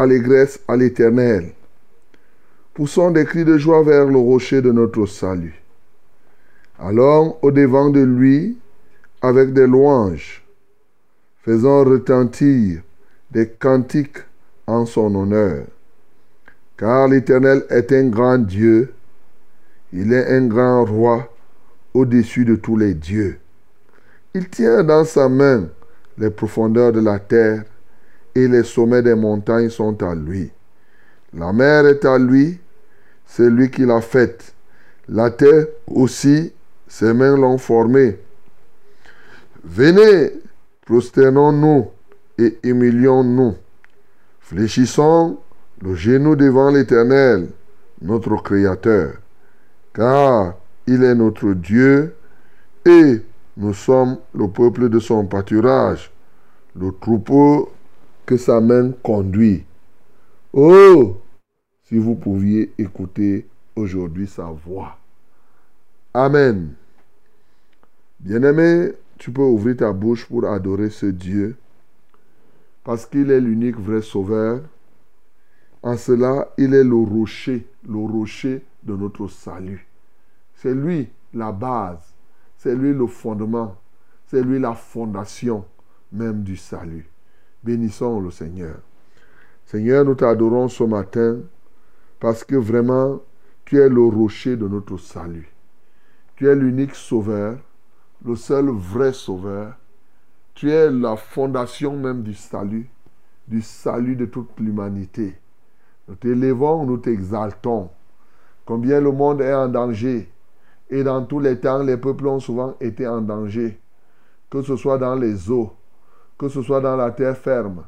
Allégresse à l'Éternel. Poussons des cris de joie vers le rocher de notre salut. Allons au-devant de lui avec des louanges. Faisons retentir des cantiques en son honneur. Car l'Éternel est un grand Dieu. Il est un grand roi au-dessus de tous les dieux. Il tient dans sa main les profondeurs de la terre et les sommets des montagnes sont à lui. La mer est à lui, c'est lui qui l'a faite. La terre aussi, ses mains l'ont formée. Venez, prosternons-nous et humilions-nous. Fléchissons le genou devant l'Éternel, notre Créateur, car il est notre Dieu et nous sommes le peuple de son pâturage, le troupeau que sa main conduit. Oh, si vous pouviez écouter aujourd'hui sa voix. Amen. Bien-aimé, tu peux ouvrir ta bouche pour adorer ce Dieu, parce qu'il est l'unique vrai sauveur. En cela, il est le rocher, le rocher de notre salut. C'est lui la base c'est lui le fondement. C'est lui la fondation même du salut. Bénissons le Seigneur. Seigneur, nous t'adorons ce matin parce que vraiment, tu es le rocher de notre salut. Tu es l'unique sauveur, le seul vrai sauveur. Tu es la fondation même du salut, du salut de toute l'humanité. Nous t'élevons, nous t'exaltons. Combien le monde est en danger, et dans tous les temps, les peuples ont souvent été en danger, que ce soit dans les eaux, que ce soit dans la terre ferme,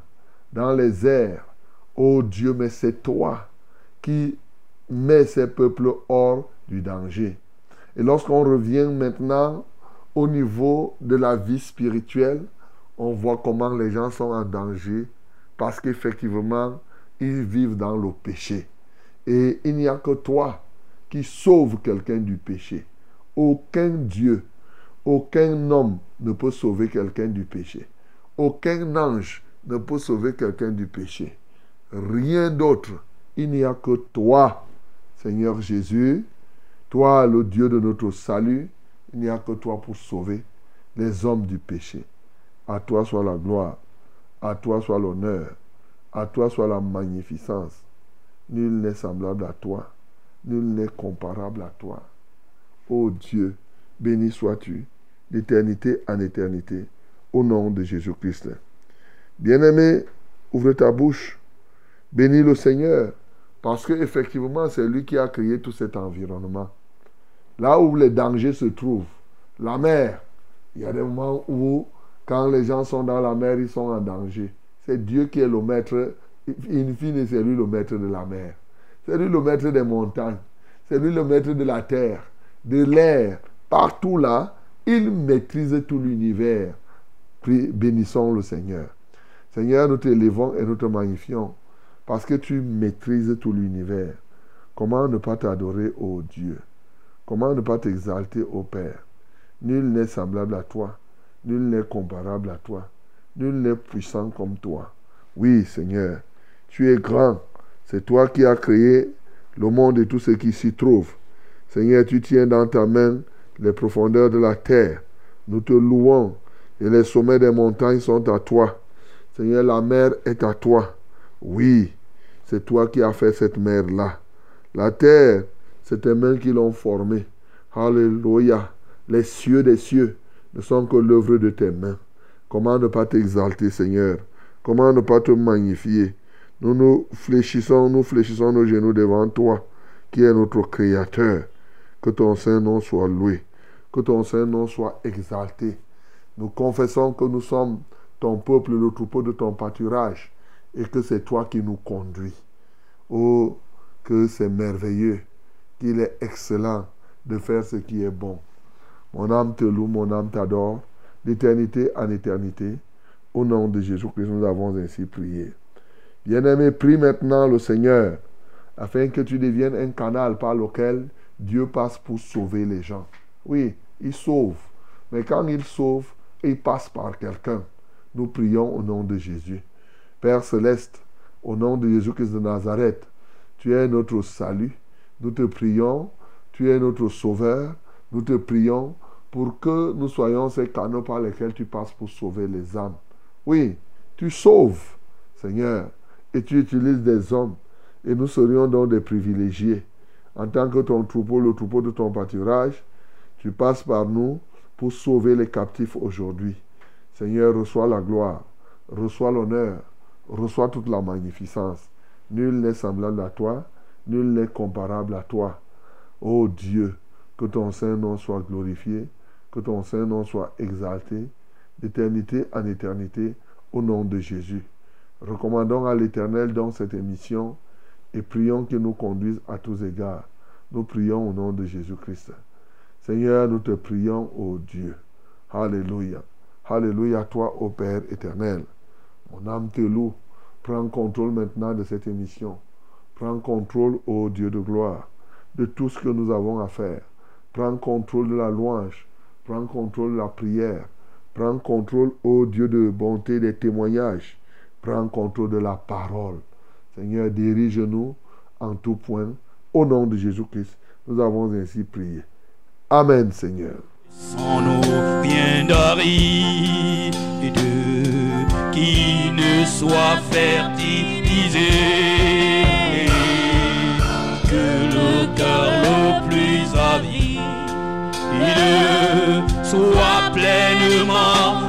dans les airs. Oh Dieu, mais c'est toi qui mets ces peuples hors du danger. Et lorsqu'on revient maintenant au niveau de la vie spirituelle, on voit comment les gens sont en danger parce qu'effectivement, ils vivent dans le péché. Et il n'y a que toi qui sauves quelqu'un du péché. Aucun Dieu, aucun homme ne peut sauver quelqu'un du péché. Aucun ange ne peut sauver quelqu'un du péché. Rien d'autre. Il n'y a que toi, Seigneur Jésus, toi le Dieu de notre salut. Il n'y a que toi pour sauver les hommes du péché. À toi soit la gloire, à toi soit l'honneur, à toi soit la magnificence. Nul n'est semblable à toi, nul n'est comparable à toi. Ô Dieu, béni sois-tu d'éternité en éternité, au nom de Jésus-Christ. Bien-aimé, ouvre ta bouche, bénis le Seigneur, parce que effectivement, c'est lui qui a créé tout cet environnement. Là où les dangers se trouvent, la mer, il y a des moments où, quand les gens sont dans la mer, ils sont en danger. C'est Dieu qui est le maître, in fine, c'est lui le maître de la mer. C'est lui le maître des montagnes. C'est lui le maître de la terre, de l'air. Partout là, il maîtrise tout l'univers. Bénissons le Seigneur. Seigneur, nous t'élevons et nous te magnifions parce que tu maîtrises tout l'univers. Comment ne pas t'adorer, ô Dieu? Comment ne pas t'exalter, ô Père? Nul n'est semblable à toi, nul n'est comparable à toi, nul n'est puissant comme toi. Oui, Seigneur, tu es grand. C'est toi qui as créé le monde et tout ce qui s'y trouve. Seigneur, tu tiens dans ta main les profondeurs de la terre. Nous te louons et les sommets des montagnes sont à toi. Seigneur, la mer est à toi. Oui, c'est toi qui as fait cette mer-là. La terre, c'est tes mains qui l'ont formée. Alléluia. Les cieux des cieux ne sont que l'œuvre de tes mains. Comment ne pas t'exalter, Seigneur Comment ne pas te magnifier Nous nous fléchissons, nous fléchissons nos genoux devant toi, qui est notre Créateur. Que ton Saint-Nom soit loué. Que ton Saint-Nom soit exalté. Nous confessons que nous sommes ton peuple, le troupeau de ton pâturage, et que c'est toi qui nous conduis. Oh, que c'est merveilleux, qu'il est excellent de faire ce qui est bon. Mon âme te loue, mon âme t'adore, d'éternité en éternité. Au nom de Jésus-Christ, nous avons ainsi prié. Bien-aimé, prie maintenant le Seigneur, afin que tu deviennes un canal par lequel Dieu passe pour sauver les gens. Oui, il sauve. Mais quand il sauve, il passe par quelqu'un. Nous prions au nom de Jésus. Père céleste, au nom de Jésus-Christ de Nazareth, tu es notre salut. Nous te prions, tu es notre sauveur. Nous te prions pour que nous soyons ces canaux par lesquels tu passes pour sauver les âmes. Oui, tu sauves, Seigneur, et tu utilises des hommes, et nous serions donc des privilégiés. En tant que ton troupeau, le troupeau de ton pâturage, tu passes par nous pour sauver les captifs aujourd'hui. Seigneur, reçois la gloire, reçois l'honneur, reçois toute la magnificence. Nul n'est semblable à toi, nul n'est comparable à toi. Ô Dieu, que ton Saint-Nom soit glorifié, que ton Saint-Nom soit exalté, d'éternité en éternité, au nom de Jésus. Recommandons à l'Éternel dans cette émission et prions qu'il nous conduise à tous égards. Nous prions au nom de Jésus-Christ. Seigneur, nous te prions, ô Dieu. Alléluia. Alléluia, toi, ô Père éternel. Mon âme te loue. Prends contrôle maintenant de cette émission. Prends contrôle, ô Dieu de gloire, de tout ce que nous avons à faire. Prends contrôle de la louange. Prends contrôle de la prière. Prends contrôle, ô Dieu de bonté, des témoignages. Prends contrôle de la parole. Seigneur, dirige-nous en tout point. Au nom de Jésus-Christ, nous avons ainsi prié. Amen, Seigneur. Sans nos biens d'aride, qui ne soit fertilisé, que le cœur le plus avide soit pleinement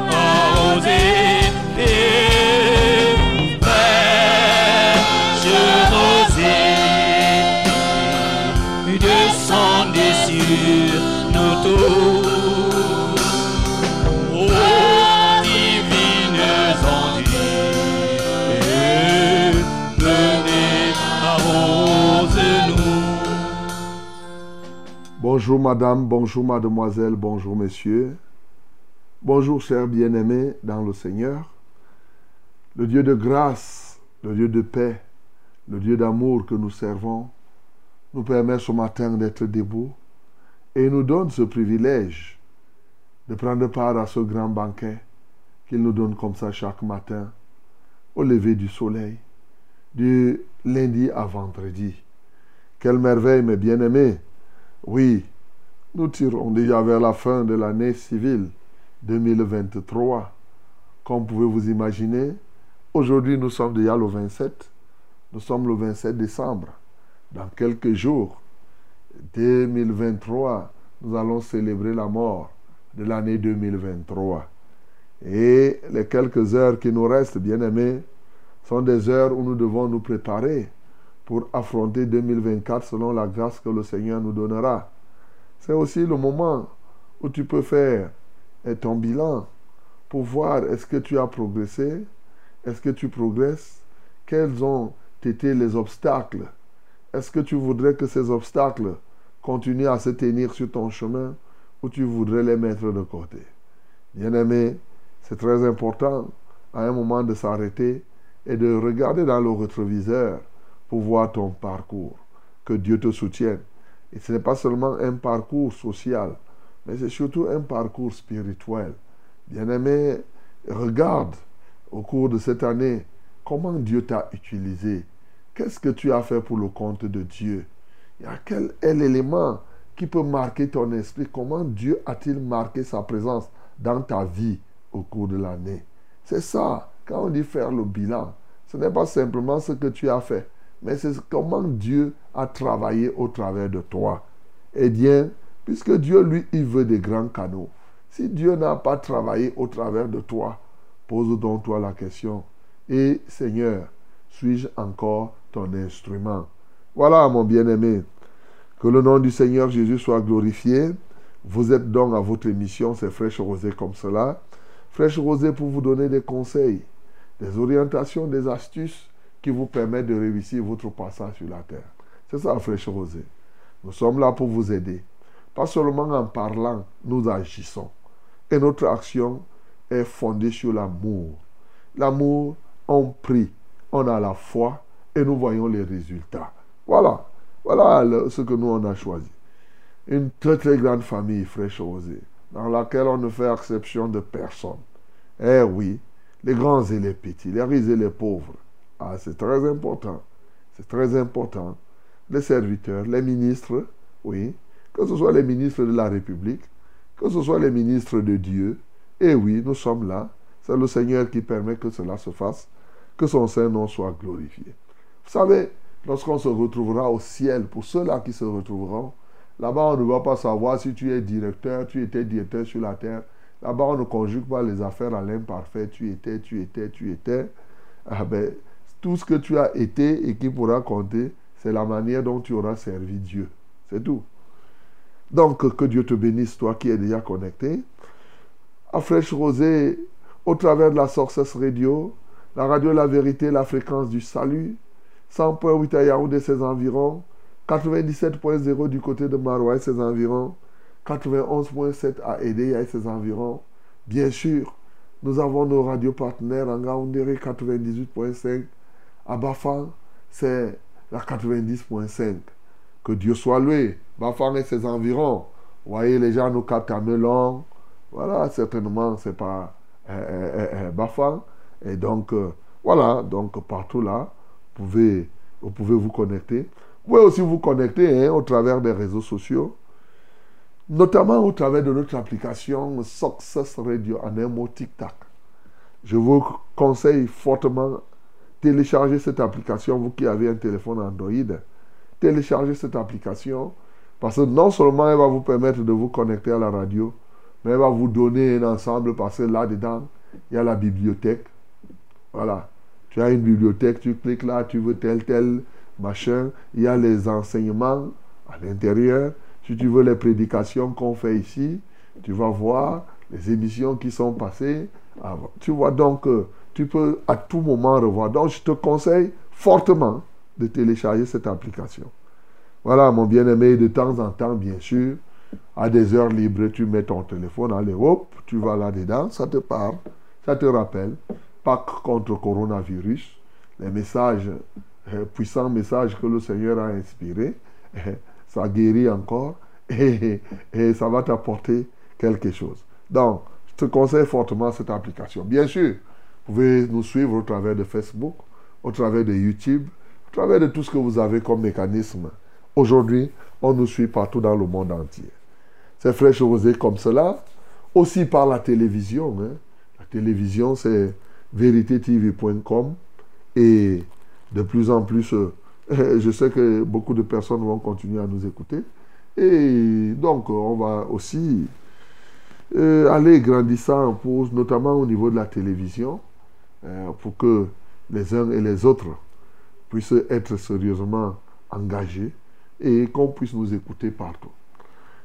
Bonjour madame, bonjour mademoiselle, bonjour messieurs. Bonjour chers bien-aimés dans le Seigneur. Le Dieu de grâce, le Dieu de paix, le Dieu d'amour que nous servons, nous permet ce matin d'être debout et nous donne ce privilège de prendre part à ce grand banquet qu'il nous donne comme ça chaque matin au lever du soleil, du lundi à vendredi. Quelle merveille, mes bien-aimés. Oui, nous tirons déjà vers la fin de l'année civile 2023. Comme pouvez vous imaginer, aujourd'hui nous sommes déjà le 27. Nous sommes le 27 décembre. Dans quelques jours, 2023 nous allons célébrer la mort de l'année 2023. Et les quelques heures qui nous restent, bien aimés, sont des heures où nous devons nous préparer pour affronter 2024 selon la grâce que le Seigneur nous donnera. C'est aussi le moment où tu peux faire ton bilan pour voir est-ce que tu as progressé, est-ce que tu progresses, quels ont été les obstacles, est-ce que tu voudrais que ces obstacles continuent à se tenir sur ton chemin ou tu voudrais les mettre de côté? Bien-aimé, c'est très important à un moment de s'arrêter et de regarder dans le rétroviseur pour voir ton parcours. Que Dieu te soutienne. Et ce n'est pas seulement un parcours social, mais c'est surtout un parcours spirituel. Bien-aimé, regarde au cours de cette année comment Dieu t'a utilisé. Qu'est-ce que tu as fait pour le compte de Dieu? Il y quel est l'élément qui peut marquer ton esprit? Comment Dieu a-t-il marqué sa présence dans ta vie au cours de l'année? C'est ça, quand on dit faire le bilan, ce n'est pas simplement ce que tu as fait, mais c'est comment Dieu a travaillé au travers de toi. Eh bien, puisque Dieu, lui, il veut des grands canaux. Si Dieu n'a pas travaillé au travers de toi, pose donc toi la question. Et Seigneur, suis-je encore ton instrument? Voilà, mon bien-aimé. Que le nom du Seigneur Jésus soit glorifié. Vous êtes donc à votre émission, c'est Fraîche Rosée comme cela. Fraîche Rosée pour vous donner des conseils, des orientations, des astuces qui vous permettent de réussir votre passage sur la terre. C'est ça, Fraîche Rosée. Nous sommes là pour vous aider. Pas seulement en parlant, nous agissons. Et notre action est fondée sur l'amour. L'amour, on prie, on a la foi et nous voyons les résultats. Voilà. Voilà ce que nous on a choisi. Une très très grande famille fraîche rosée, dans laquelle on ne fait exception de personne. Eh oui, les grands et les petits, les riches et les pauvres. Ah, c'est très important. C'est très important. Les serviteurs, les ministres, oui, que ce soit les ministres de la République, que ce soit les ministres de Dieu. Et oui, nous sommes là. C'est le Seigneur qui permet que cela se fasse, que son Saint-Nom soit glorifié. Vous savez, lorsqu'on se retrouvera au ciel, pour ceux-là qui se retrouveront, là-bas on ne va pas savoir si tu es directeur, tu étais directeur sur la terre. Là-bas on ne conjugue pas les affaires à l'imparfait, tu étais, tu étais, tu étais. Ah ben, tout ce que tu as été et qui pourra compter, c'est la manière dont tu auras servi Dieu. C'est tout. Donc, que Dieu te bénisse, toi qui es déjà connecté. À Fraîche Rosée, au travers de la Sources Radio, la radio La Vérité, la fréquence du salut, 100.8 à Yaoundé ses environs, 97.0 du côté de Maroua et ses environs, 91.7 à Edea et ses environs. Bien sûr, nous avons nos radios partenaires en Gaoundéré 98.5, à Bafang, c'est la 90.5. Que Dieu soit loué. Bafang et ses environs. Vous voyez, les gens nous captent à Melon. Voilà, certainement, c'est pas euh, euh, Bafang. Et donc, euh, voilà, donc partout là, vous pouvez vous, pouvez vous connecter. Vous pouvez aussi vous connecter hein, au travers des réseaux sociaux, notamment au travers de notre application Success Radio en un mot TikTok. Je vous conseille fortement télécharger cette application, vous qui avez un téléphone Android. Téléchargez cette application parce que non seulement elle va vous permettre de vous connecter à la radio, mais elle va vous donner un ensemble parce que là-dedans, il y a la bibliothèque. Voilà. Tu as une bibliothèque, tu cliques là, tu veux tel, tel machin. Il y a les enseignements à l'intérieur. Si tu veux les prédications qu'on fait ici, tu vas voir les émissions qui sont passées. Tu vois donc, tu peux à tout moment revoir. Donc, je te conseille fortement de télécharger cette application. Voilà, mon bien-aimé, de temps en temps, bien sûr, à des heures libres, tu mets ton téléphone, allez, hop, tu vas là-dedans, ça te parle, ça te rappelle. Pâques contre coronavirus, les messages, euh, puissants messages que le Seigneur a inspirés, ça guérit encore et, et ça va t'apporter quelque chose. Donc, je te conseille fortement cette application. Bien sûr, vous pouvez nous suivre au travers de Facebook, au travers de YouTube, au travers de tout ce que vous avez comme mécanisme. Aujourd'hui, on nous suit partout dans le monde entier. C'est fraîche rosée comme cela, aussi par la télévision. Hein. La télévision, c'est tv.com et de plus en plus, euh, je sais que beaucoup de personnes vont continuer à nous écouter. Et donc, on va aussi euh, aller grandissant pause, notamment au niveau de la télévision, euh, pour que les uns et les autres puissent être sérieusement engagés et qu'on puisse nous écouter partout.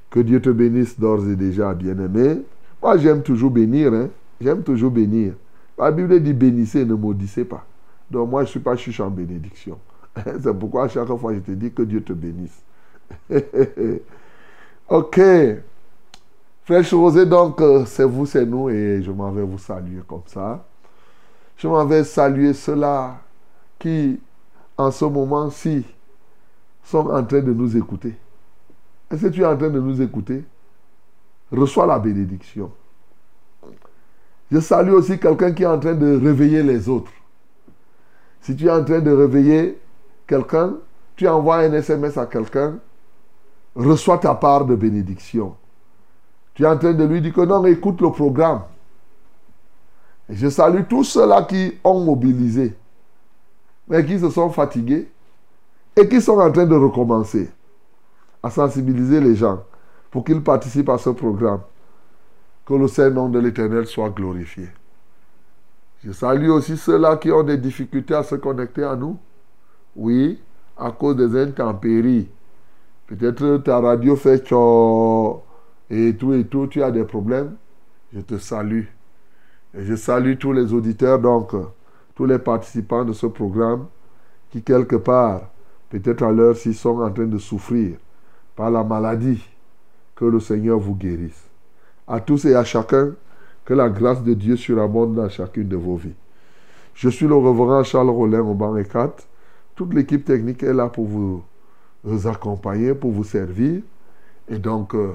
Que Dieu te bénisse d'ores et déjà, bien-aimé. Moi, j'aime toujours bénir. Hein? J'aime toujours bénir. La Bible dit bénissez, ne maudissez pas. Donc, moi, je ne suis pas chuche en bénédiction. C'est pourquoi à chaque fois, je te dis que Dieu te bénisse. ok. Frère Rosé, donc, euh, c'est vous, c'est nous, et je m'en vais vous saluer comme ça. Je m'en vais saluer ceux-là qui, en ce moment-ci, sont en train de nous écouter. Est-ce que tu es en train de nous écouter Reçois la bénédiction. Je salue aussi quelqu'un qui est en train de réveiller les autres. Si tu es en train de réveiller quelqu'un, tu envoies un SMS à quelqu'un, reçois ta part de bénédiction. Tu es en train de lui dire que non, écoute le programme. Je salue tous ceux-là qui ont mobilisé, mais qui se sont fatigués et qui sont en train de recommencer à sensibiliser les gens pour qu'ils participent à ce programme. Que le Saint-Nom de l'Éternel soit glorifié. Je salue aussi ceux-là qui ont des difficultés à se connecter à nous. Oui, à cause des intempéries. Peut-être ta radio fait tcho et tout et tout, tu as des problèmes. Je te salue. Je salue tous les auditeurs, donc, tous les participants de ce programme qui, quelque part, peut-être à l'heure s'ils sont en train de souffrir par la maladie, que le Seigneur vous guérisse. À tous et à chacun, que la grâce de Dieu surabonde dans chacune de vos vies. Je suis le reverend Charles Rollin au banc 4. Toute l'équipe technique est là pour vous, accompagner, pour vous servir. Et donc, euh,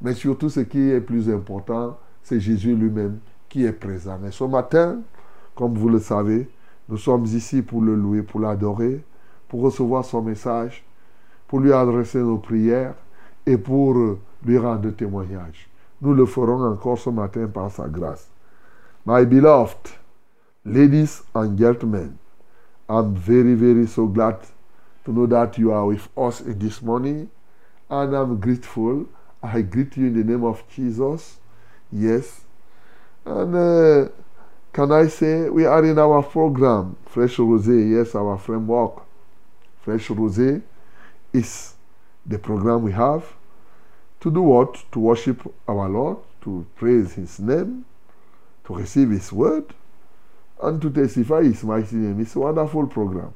mais surtout ce qui est plus important, c'est Jésus lui-même qui est présent. Et ce matin, comme vous le savez, nous sommes ici pour le louer, pour l'adorer, pour recevoir son message, pour lui adresser nos prières et pour lui rendre témoignage. Nous le ferons encore ce matin par sa grâce. My beloved, ladies and gentlemen, I'm very, very so glad to know that you are with us this morning, and I'm grateful. I greet you in the name of Jesus. Yes. And uh, can I say we are in our program, Fresh Rosé, yes, our framework. Fresh Rosé is the program we have to do what? To worship our Lord, to praise His name, to receive His word, and to testify His mighty name. It's a wonderful program.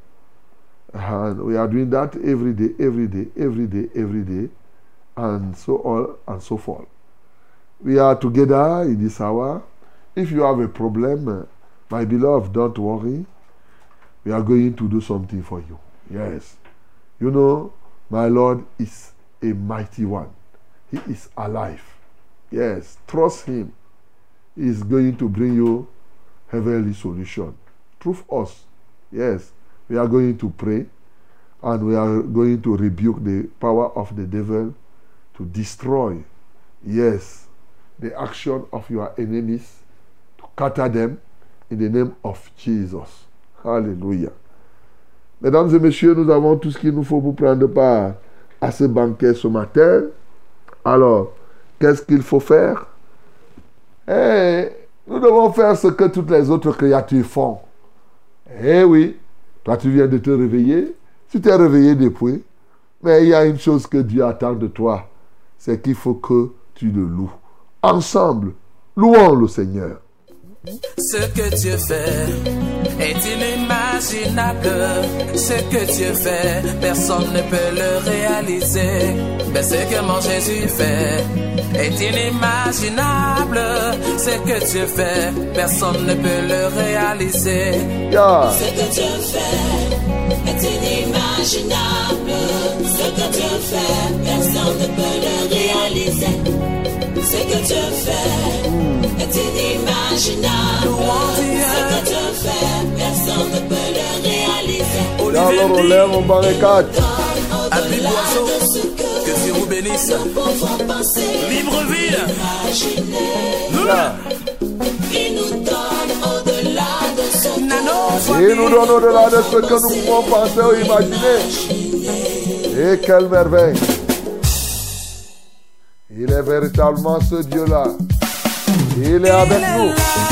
And we are doing that every day, every day, every day, every day, and so on and so forth. We are together in this hour. If you have a problem, eh, my beloved, don't worry. We are going to do something for you. Yes. You know, my Lord is a mighty one. He is alive. Yes, trust Him. He is going to bring you heavenly solution. Prove us. Yes, we are going to pray and we are going to rebuke the power of the devil to destroy, yes, the action of your enemies, in the name of Jesus. Hallelujah. Mesdames et messieurs, nous avons tout ce qu'il nous faut pour prendre part à ce banquet ce matin. Alors, qu'est-ce qu'il faut faire? Eh, nous devons faire ce que toutes les autres créatures font. Eh oui, toi tu viens de te réveiller, tu t'es réveillé depuis, mais il y a une chose que Dieu attend de toi, c'est qu'il faut que tu le loues. Ensemble, louons le Seigneur. Ce que Dieu fait est inimaginable. Ce que Dieu fait, personne ne peut le réaliser. Mais ce que mon Jésus fait est inimaginable. Ce que Dieu fait, personne ne peut le réaliser. Ce que Dieu fait est inimaginable. Ce que Dieu fait, personne ne peut le réaliser. Ce que Dieu fait est inimaginable. Ce que Dieu fait, personne ne peut le réaliser. Alors, on lève mon barricade. Habib Boisseau, que Dieu vous bénisse. Libreville, Là. Il nous donne au-delà de ce que Nano, Et nous donne au-delà de ce que nous pouvons penser ou imaginer. Et quelle merveille. Est véritablement ce Dieu-là. Il est avec nous.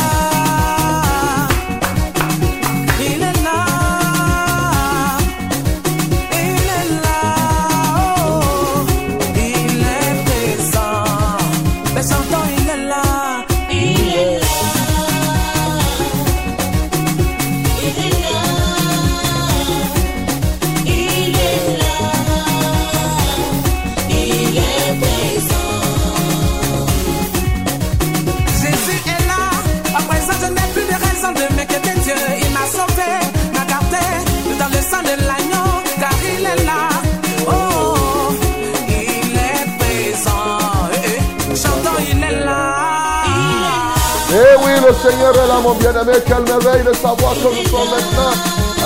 Le Seigneur est là, mon bien-aimé. Quelle merveille de savoir que nous sommes maintenant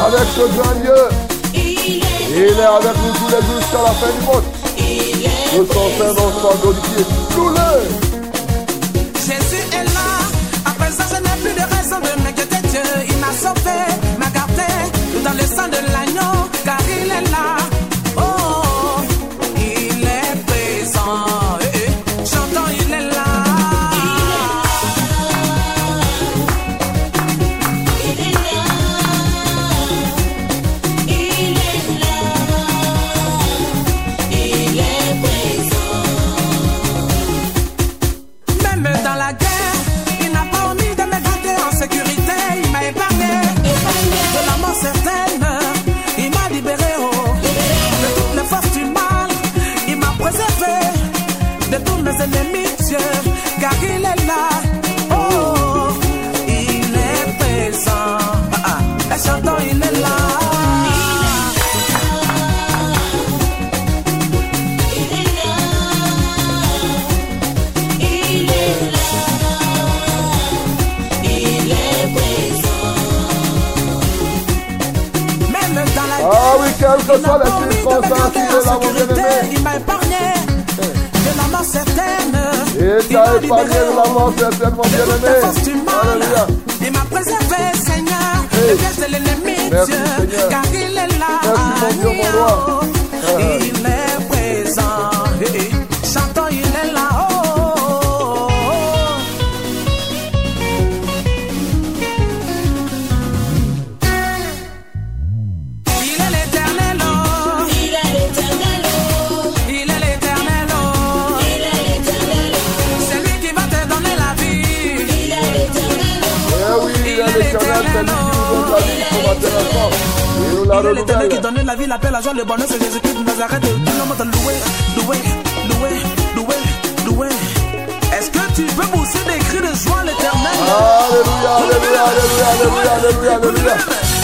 avec ce grand Dieu. Il est, avec nous tous les jours jusqu'à la fin du monde. il est. Que son Saint-Nom soit glorifié. Il est l'éternel qui donne la vie, la paix, la joie, le bonheur, c'est Jésus-Christ de Nazareth. Tout le monde te louer, louer, louer, louer, louer. Est-ce que tu peux pousser des cris de joie l'éternel? Alléluia, alléluia, alléluia, alléluia, alléluia, alléluia.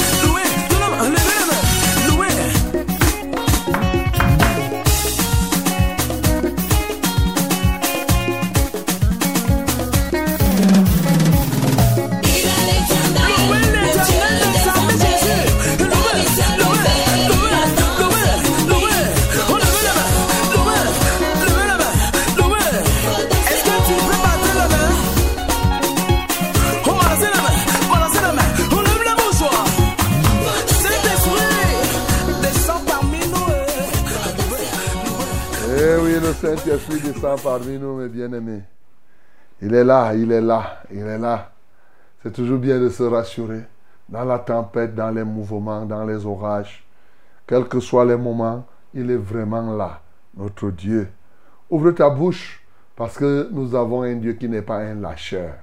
Saint-Esprit descend parmi nous, mes bien-aimés. Il est là, il est là, il est là. C'est toujours bien de se rassurer dans la tempête, dans les mouvements, dans les orages. Quels que soient les moments, il est vraiment là, notre Dieu. Ouvre ta bouche parce que nous avons un Dieu qui n'est pas un lâcheur.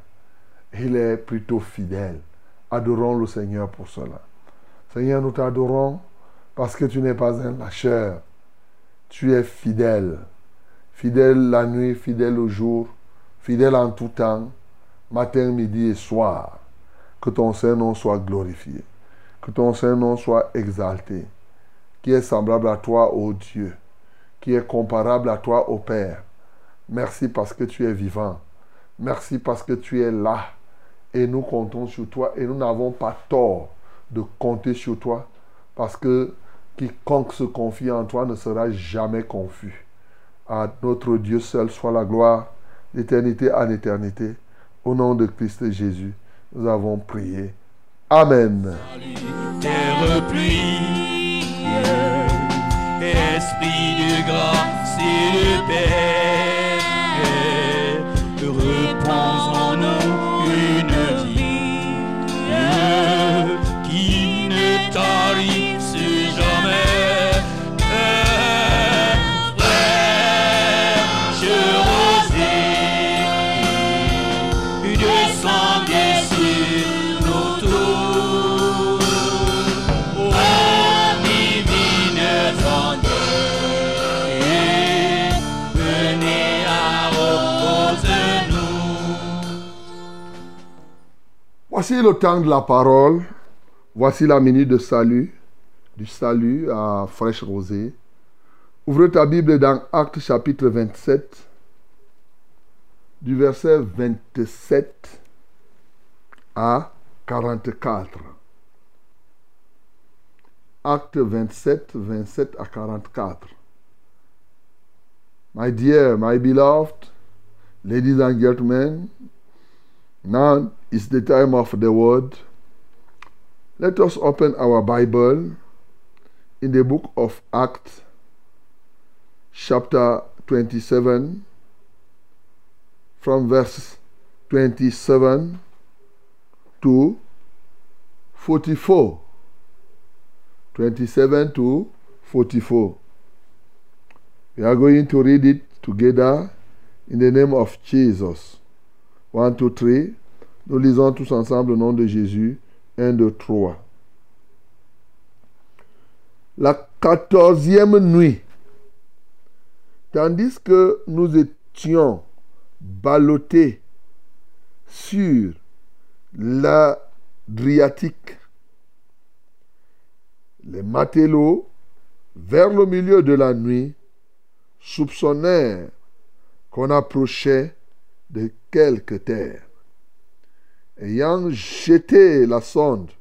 Il est plutôt fidèle. Adorons le Seigneur pour cela. Seigneur, nous t'adorons parce que tu n'es pas un lâcheur. Tu es fidèle. Fidèle la nuit, fidèle au jour, fidèle en tout temps, matin, midi et soir. Que ton Saint-Nom soit glorifié. Que ton Saint-Nom soit exalté. Qui est semblable à toi, ô Dieu. Qui est comparable à toi, ô Père. Merci parce que tu es vivant. Merci parce que tu es là. Et nous comptons sur toi et nous n'avons pas tort de compter sur toi parce que quiconque se confie en toi ne sera jamais confus. À notre Dieu seul soit la gloire d'éternité en éternité. Au nom de Christ Jésus, nous avons prié. Amen. Esprit de grâce de paix, Voici le temps de la parole. Voici la minute de salut, du salut à fraîche rosée. Ouvre ta Bible dans Actes chapitre 27, du verset 27 à 44. Acte 27, 27 à 44. My dear, my beloved, ladies and gentlemen, Now is the time of the word. Let us open our Bible in the book of Acts, chapter 27, from verse 27 to 44. 27 to 44. We are going to read it together in the name of Jesus. 1, 2, 3. Nous lisons tous ensemble au nom de Jésus. 1, 2, 3. La quatorzième nuit, tandis que nous étions ballottés sur l'Adriatique, les matelots, vers le milieu de la nuit, soupçonnèrent qu'on approchait de terre. Ayant jeté la sonde,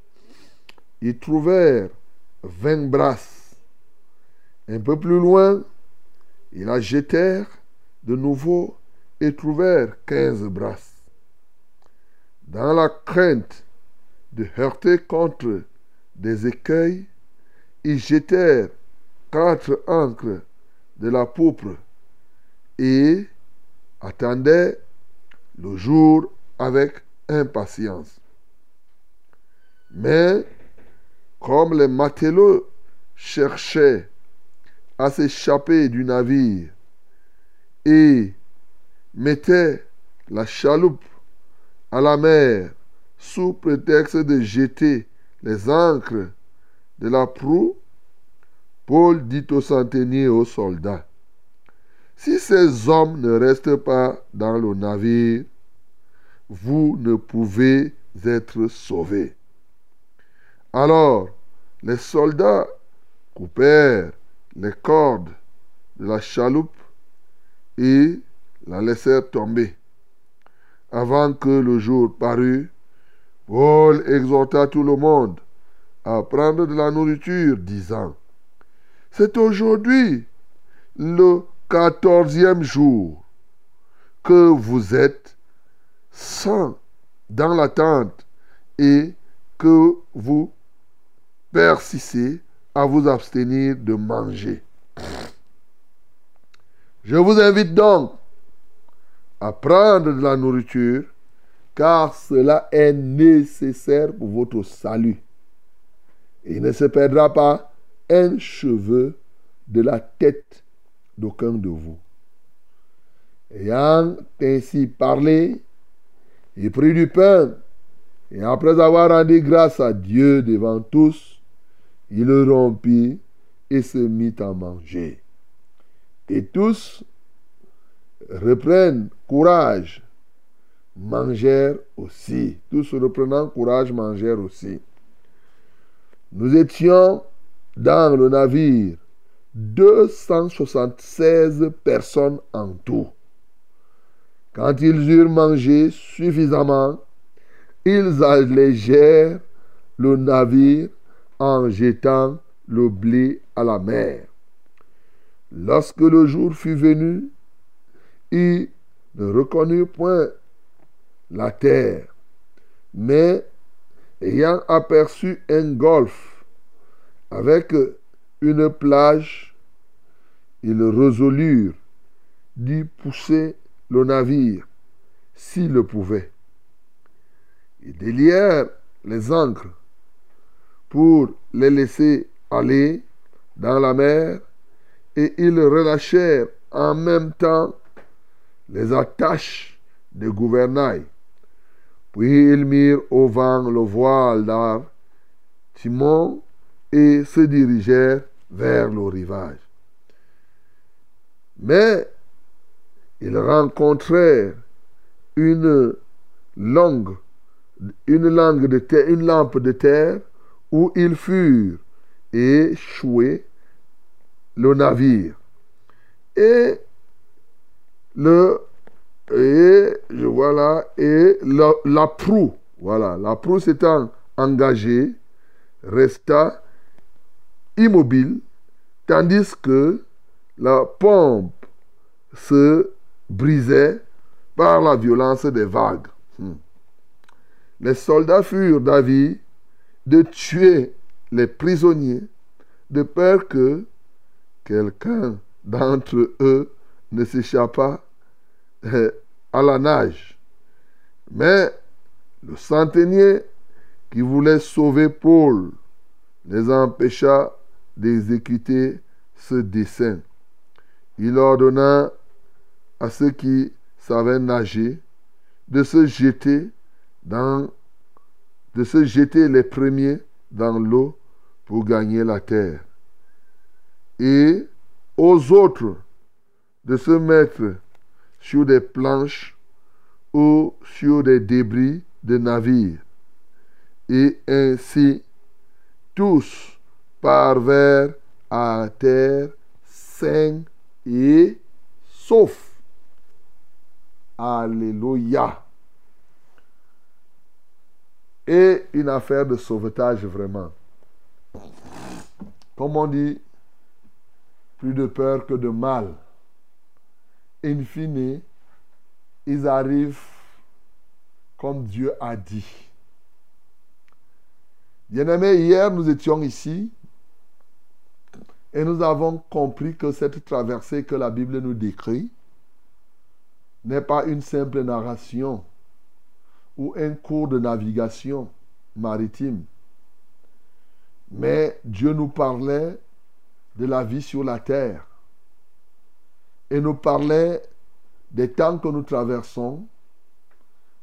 ils trouvèrent vingt brasses. Un peu plus loin, ils la jetèrent de nouveau et trouvèrent quinze brasses. Dans la crainte de heurter contre des écueils, ils jetèrent quatre ancres de la pourpre et attendaient le jour avec impatience. Mais comme les matelots cherchaient à s'échapper du navire et mettaient la chaloupe à la mer sous prétexte de jeter les ancres de la proue, Paul dit aux centeniers et aux soldats, si ces hommes ne restent pas dans le navire, vous ne pouvez être sauvés. Alors, les soldats coupèrent les cordes de la chaloupe et la laissèrent tomber. Avant que le jour parût, Paul exhorta tout le monde à prendre de la nourriture, disant, C'est aujourd'hui le quatorzième jour que vous êtes sans dans la tente et que vous persistez à vous abstenir de manger. Je vous invite donc à prendre de la nourriture car cela est nécessaire pour votre salut. Il ne se perdra pas un cheveu de la tête d'aucun de vous. Ayant ainsi parlé, il prit du pain, et après avoir rendu grâce à Dieu devant tous, il le rompit et se mit à manger. Et tous reprennent courage, mangèrent aussi. Tous reprenant courage, mangèrent aussi. Nous étions dans le navire 276 personnes en tout. Quand ils eurent mangé suffisamment, ils allégèrent le navire en jetant le blé à la mer. Lorsque le jour fut venu, ils ne reconnurent point la terre, mais ayant aperçu un golfe avec une plage, ils résolurent d'y pousser le navire s'ils le pouvaient. Ils délièrent les ancres pour les laisser aller dans la mer et ils relâchèrent en même temps les attaches de gouvernail. Puis ils mirent au vent le voile d'art, Timon, et se dirigèrent vers le rivage. Mais ils rencontrèrent une langue, une langue de terre, une lampe de terre où ils furent échoués le navire. Et le et je et la, la proue, voilà, la proue s'étant engagée, resta immobile, tandis que la pompe se brisait par la violence des vagues. Hmm. Les soldats furent d'avis de tuer les prisonniers de peur que quelqu'un d'entre eux ne s'échappât euh, à la nage. Mais le centenier qui voulait sauver Paul les empêcha d'exécuter ce dessein. Il ordonna à ceux qui savaient nager de se jeter dans de se jeter les premiers dans l'eau pour gagner la terre. Et aux autres de se mettre sur des planches ou sur des débris de navires. Et ainsi, tous parvinrent à terre sains et saufs. Alléluia. Et une affaire de sauvetage vraiment. Comme on dit, plus de peur que de mal. In fine, ils arrivent comme Dieu a dit. Bien-aimés, hier nous étions ici et nous avons compris que cette traversée que la Bible nous décrit n'est pas une simple narration ou un cours de navigation maritime. Mais Dieu nous parlait de la vie sur la terre et nous parlait des temps que nous traversons.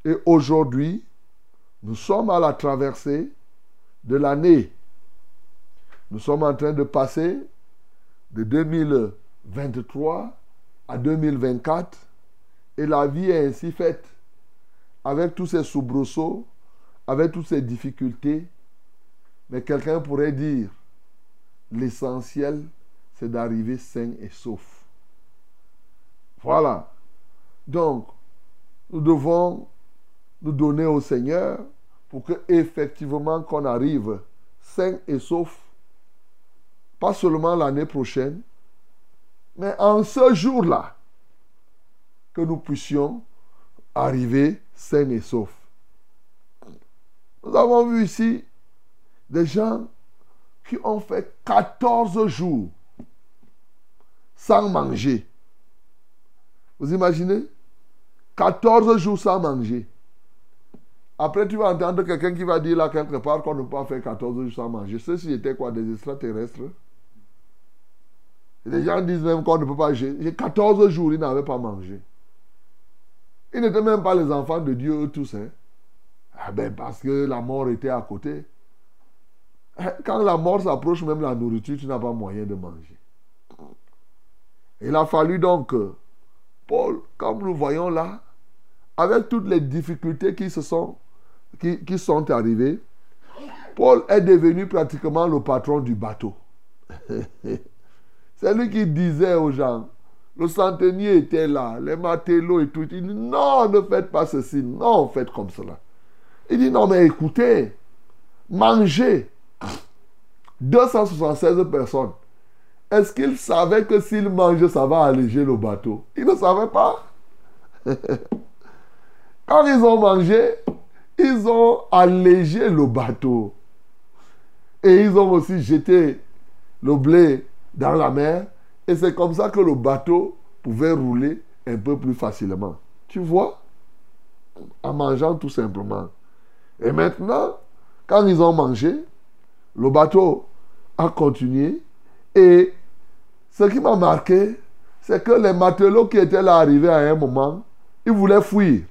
Et aujourd'hui, nous sommes à la traversée de l'année. Nous sommes en train de passer de 2023 à 2024 et la vie est ainsi faite avec tous ces soubresauts, avec toutes ces difficultés. Mais quelqu'un pourrait dire, l'essentiel, c'est d'arriver sain et sauf. Voilà. Donc, nous devons nous donner au Seigneur pour que effectivement qu'on arrive sain et sauf, pas seulement l'année prochaine, mais en ce jour-là, que nous puissions arriver sain et sauf. Nous avons vu ici des gens qui ont fait 14 jours sans manger. Vous imaginez? 14 jours sans manger. Après, tu vas entendre quelqu'un qui va dire là quelque part qu'on ne peut pas faire 14 jours sans manger. Ceux-ci étaient quoi? Des extraterrestres? Les gens disent même qu'on ne peut pas. J'ai 14 jours, ils n'avaient pas mangé. Ils n'étaient même pas les enfants de Dieu, eux tous. Hein. Ah ben, parce que la mort était à côté. Quand la mort s'approche, même la nourriture, tu n'as pas moyen de manger. Il a fallu donc, Paul, comme nous voyons là, avec toutes les difficultés qui se sont, qui, qui sont arrivées, Paul est devenu pratiquement le patron du bateau. C'est lui qui disait aux gens, le centenier était là, les matelots et tout. Il dit, non, ne faites pas ceci, non, faites comme cela. Il dit, non, mais écoutez, mangez. 276 personnes. Est-ce qu'ils savaient que s'ils mangent, ça va alléger le bateau? Ils ne savaient pas. Quand ils ont mangé, ils ont allégé le bateau. Et ils ont aussi jeté le blé dans la mer. Et c'est comme ça que le bateau pouvait rouler un peu plus facilement. Tu vois? En mangeant tout simplement. Et maintenant, quand ils ont mangé, le bateau a continué. Et ce qui m'a marqué, c'est que les matelots qui étaient là arrivés à un moment, ils voulaient fuir.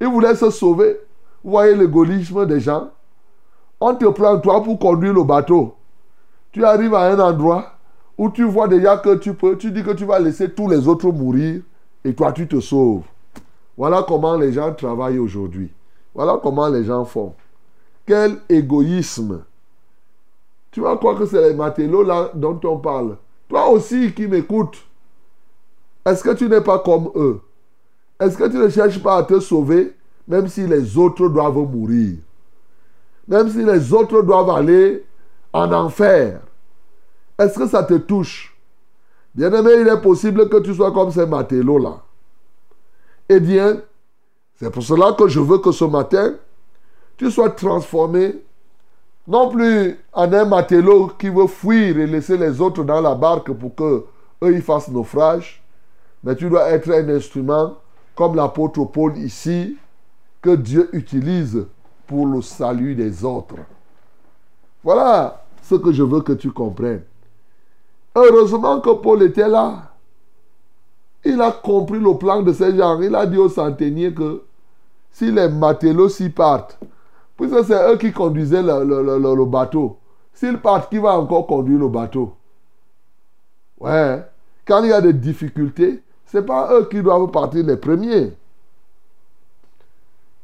Ils voulaient se sauver. Vous voyez l'égoïsme des gens? On te prend toi pour conduire le bateau. Tu arrives à un endroit où tu vois déjà que tu peux, tu dis que tu vas laisser tous les autres mourir et toi tu te sauves. Voilà comment les gens travaillent aujourd'hui. Voilà comment les gens font. Quel égoïsme. Tu vas croire que c'est les matelots là dont on parle. Toi aussi qui m'écoutes, est-ce que tu n'es pas comme eux? Est-ce que tu ne cherches pas à te sauver même si les autres doivent mourir? Même si les autres doivent aller en enfer Est-ce que ça te touche? Bien-aimé, il est possible que tu sois comme ces matelots-là. Eh bien, c'est pour cela que je veux que ce matin, tu sois transformé, non plus en un matelot qui veut fuir et laisser les autres dans la barque pour que eux fassent naufrage, mais tu dois être un instrument comme l'apôtre Paul ici, que Dieu utilise pour le salut des autres. Voilà ce que je veux que tu comprennes. Heureusement que Paul était là. Il a compris le plan de ces gens. Il a dit aux centeniers que si les matelots s'y partent, puisque c'est eux qui conduisaient le, bateau, s'ils partent, qui va encore conduire le bateau? Ouais. Quand il y a des difficultés, ce n'est pas eux qui doivent partir les premiers.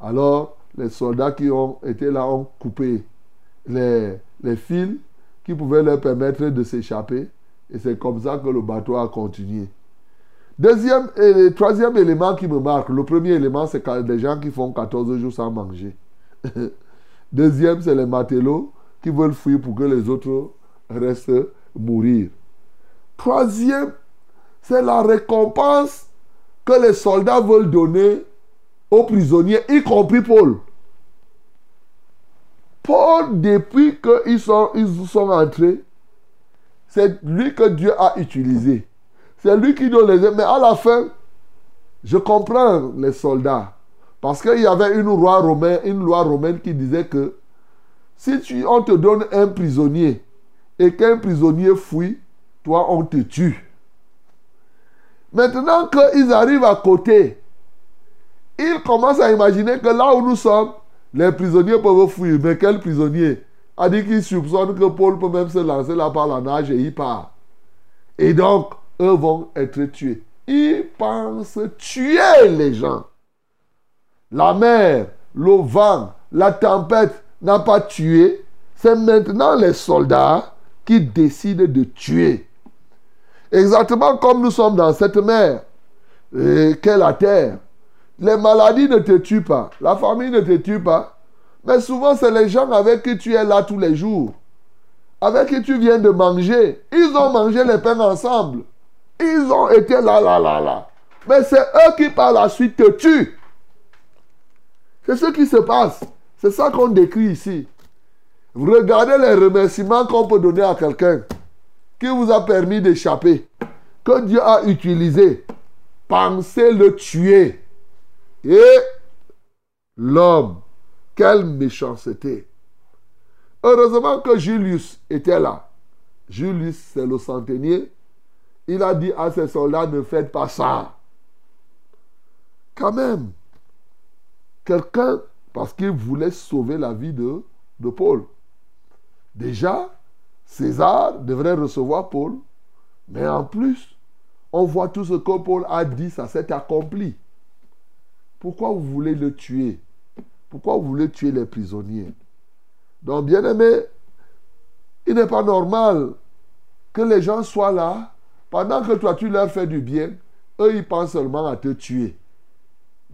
Alors, les soldats qui ont été là ont coupé les, les fils qui pouvaient leur permettre de s'échapper. Et c'est comme ça que le bateau a continué. Deuxième et troisième élément qui me marque, le premier élément, c'est des gens qui font 14 jours sans manger. Deuxième, c'est les matelots qui veulent fuir pour que les autres restent mourir. Troisième, c'est la récompense que les soldats veulent donner aux prisonniers, y compris Paul. Paul, depuis qu'ils sont, ils sont entrés, c'est lui que Dieu a utilisé. C'est lui qui donne les... Mais à la fin, je comprends les soldats. Parce qu'il y avait une loi, romaine, qui disait que si tu, on te donne un prisonnier et qu'un prisonnier fuit, toi, on te tue. Maintenant qu'ils arrivent à côté, ils commencent à imaginer que là où nous sommes, les prisonniers peuvent fuir. Mais quel prisonnier? A dit qu'il soupçonne que Paul peut même se lancer là par la nage et il part. Et donc, eux vont être tués. Ils pensent tuer les gens. La mer, le vent, la tempête n'a pas tué. C'est maintenant les soldats qui décident de tuer. Exactement comme nous sommes dans cette mer, qu'est la terre? Les maladies ne te tuent pas. La famille ne te tue pas. Mais souvent, c'est les gens avec qui tu es là tous les jours. Avec qui tu viens de manger. Ils ont mangé les pains ensemble. Ils ont été là, là, là, là. Mais c'est eux qui par la suite te tuent. C'est ce qui se passe. C'est ça qu'on décrit ici. Regardez les remerciements qu'on peut donner à quelqu'un qui vous a permis d'échapper, que Dieu a utilisé. Pensez le tuer. Et l'homme, quelle méchanceté. Heureusement que Julius était là. Julius, c'est le centenier. Il a dit à ses soldats, ne faites pas ça. Quand même, quelqu'un, parce qu'il voulait sauver la vie de, de Paul. Déjà, César devrait recevoir Paul, mais en plus, on voit tout ce que Paul a dit, ça s'est accompli. Pourquoi vous voulez le tuer? Pourquoi vous voulez tuer les prisonniers? Donc, bien aimé, il n'est pas normal que les gens soient là pendant que toi tu leur fais du bien. Eux, ils pensent seulement à te tuer.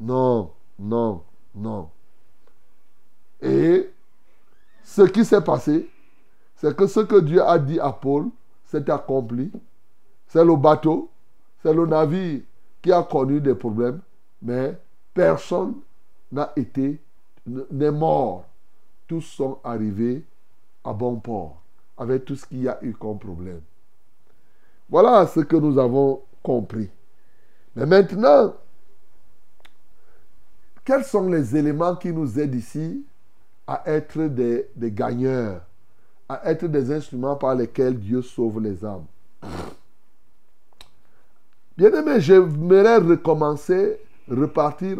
Non, non, non. Et ce qui s'est passé, c'est que ce que Dieu a dit à Paul s'est accompli. C'est le bateau, c'est le navire qui a connu des problèmes, mais personne n'a été, n'est mort. Tous sont arrivés à bon port avec tout ce qu'il y a eu comme problème. Voilà ce que nous avons compris. Mais maintenant, quels sont les éléments qui nous aident ici à être des, des gagneurs, à être des instruments par lesquels Dieu sauve les âmes? Bien-aimé, j'aimerais recommencer, repartir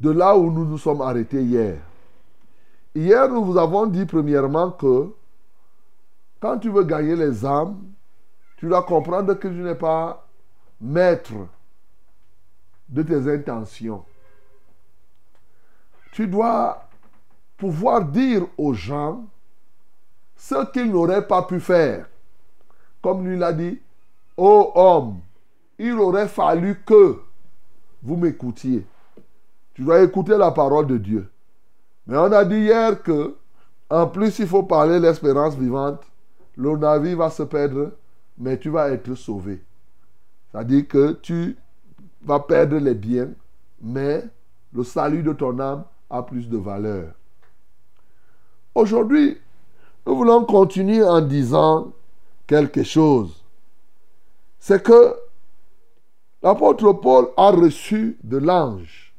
de là où nous nous sommes arrêtés hier. Hier, nous vous avons dit premièrement que quand tu veux gagner les âmes, tu dois comprendre que tu n'es pas maître de tes intentions. Tu dois pouvoir dire aux gens ce qu'ils n'auraient pas pu faire. Comme lui l'a dit, ô homme, il aurait fallu que vous m'écoutiez. Tu dois écouter la parole de Dieu. Mais on a dit hier que, en plus, il faut parler l'espérance vivante. Le navire va se perdre, mais tu vas être sauvé. C'est-à-dire que tu vas perdre les biens, mais le salut de ton âme a plus de valeur. Aujourd'hui, nous voulons continuer en disant quelque chose. C'est que l'apôtre Paul a reçu de l'ange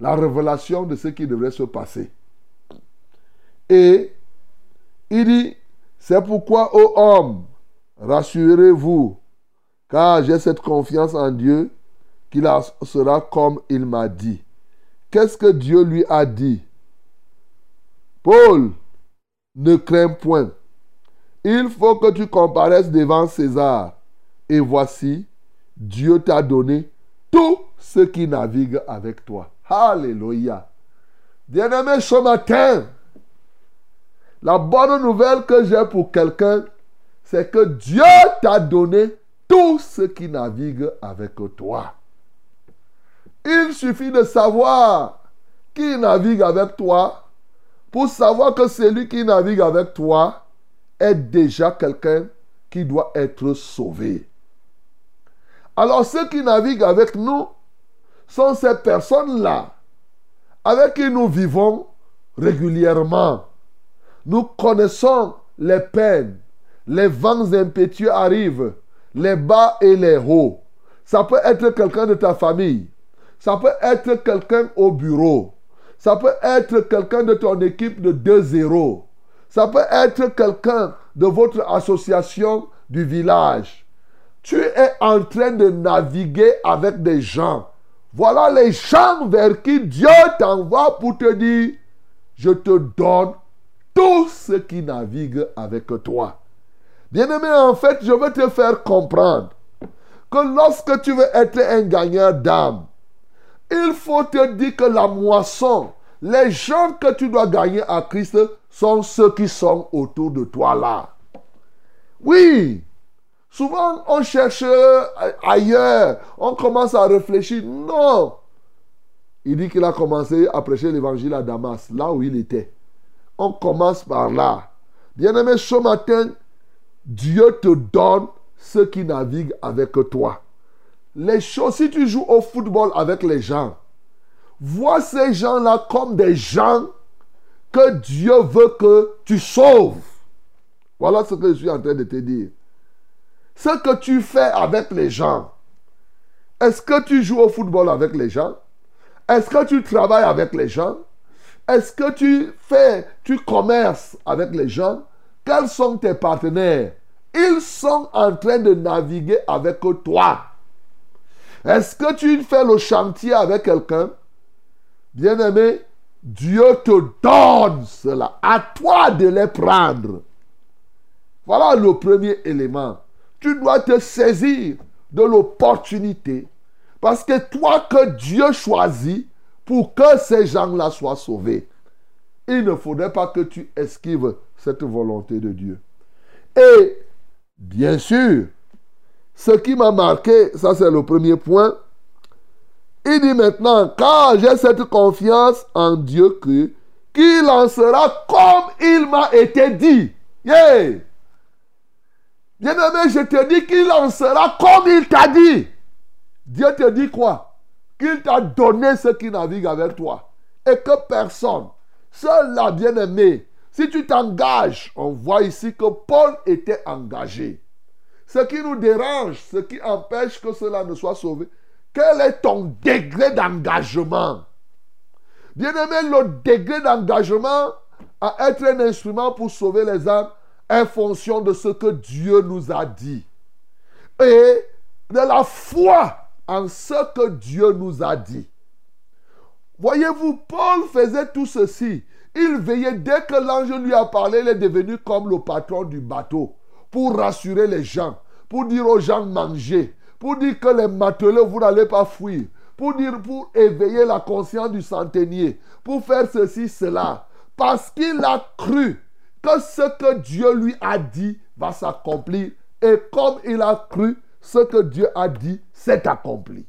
la révélation de ce qui devrait se passer. Et il dit, c'est pourquoi, ô homme, rassurez-vous, car j'ai cette confiance en Dieu qu'il sera comme il m'a dit. Qu'est-ce que Dieu lui a dit? Paul, ne crains point. Il faut que tu comparaisses devant César. Et voici, Dieu t'a donné tous ceux qui naviguent avec toi. Alléluia. Bien-aimé, ce matin, la bonne nouvelle que j'ai pour quelqu'un, c'est que Dieu t'a donné tous ceux qui naviguent avec toi. Il suffit de savoir qui navigue avec toi pour savoir que celui qui navigue avec toi est déjà quelqu'un qui doit être sauvé. Alors ceux qui naviguent avec nous sont ces personnes-là avec qui nous vivons régulièrement. Nous connaissons les peines, les vents impétueux arrivent, les bas et les hauts. Ça peut être quelqu'un de ta famille. Ça peut être quelqu'un au bureau. Ça peut être quelqu'un de ton équipe de 2-0. Ça peut être quelqu'un de votre association du village. Tu es en train de naviguer avec des gens. Voilà les gens vers qui Dieu t'envoie pour te dire, je te donne tout ce qui navigue avec toi. Bien-aimé, en fait, je veux te faire comprendre que lorsque tu veux être un gagneur d'âme, il faut te dire que la moisson, les gens que tu dois gagner à Christ sont ceux qui sont autour de toi là. Oui, souvent on cherche ailleurs, on commence à réfléchir. Non. Il dit qu'il a commencé à prêcher l'évangile à Damas, là où il était. On commence par là. Bien-aimé, ce matin, Dieu te donne ceux qui naviguent avec toi. Les choses, si tu joues au football avec les gens, vois ces gens-là comme des gens que Dieu veut que tu sauves. Voilà ce que je suis en train de te dire. Ce que tu fais avec les gens, est-ce que tu joues au football avec les gens? Est-ce que tu travailles avec les gens? Est-ce que tu fais, tu commerces avec les gens? Quels sont tes partenaires? Ils sont en train de naviguer avec toi. Est-ce que tu fais le chantier avec quelqu'un? Bien-aimé, Dieu te donne cela. À toi de les prendre. Voilà le premier élément. Tu dois te saisir de l'opportunité. Parce que toi que Dieu choisit pour que ces gens-là soient sauvés. Il ne faudrait pas que tu esquives cette volonté de Dieu. Et, bien sûr, ce qui m'a marqué, ça c'est le premier point, il dit maintenant, car j'ai cette confiance en Dieu que qu'il en sera comme il m'a été dit. Yeah. Bien-aimé, je te dis qu'il en sera comme il t'a dit. Dieu te dit quoi? Qu'il t'a donné ce qui navigue avec toi. Et que personne, seul là, bien-aimé, si tu t'engages, on voit ici que Paul était engagé. Ce qui nous dérange, ce qui empêche que cela ne soit sauvé, quel est ton degré d'engagement? Bien-aimé, le degré d'engagement à être un instrument pour sauver les âmes est fonction de ce que Dieu nous a dit. Et de la foi en ce que Dieu nous a dit. Voyez-vous, Paul faisait tout ceci. Il veillait dès que l'ange lui a parlé, il est devenu comme le patron du bateau pour rassurer les gens, pour dire aux gens manger, pour dire que les matelots, vous n'allez pas fuir, pour dire, pour éveiller la conscience du centenier, pour faire ceci, cela. Parce qu'il a cru que ce que Dieu lui a dit va s'accomplir. Et comme il a cru, ce que Dieu a dit s'est accompli.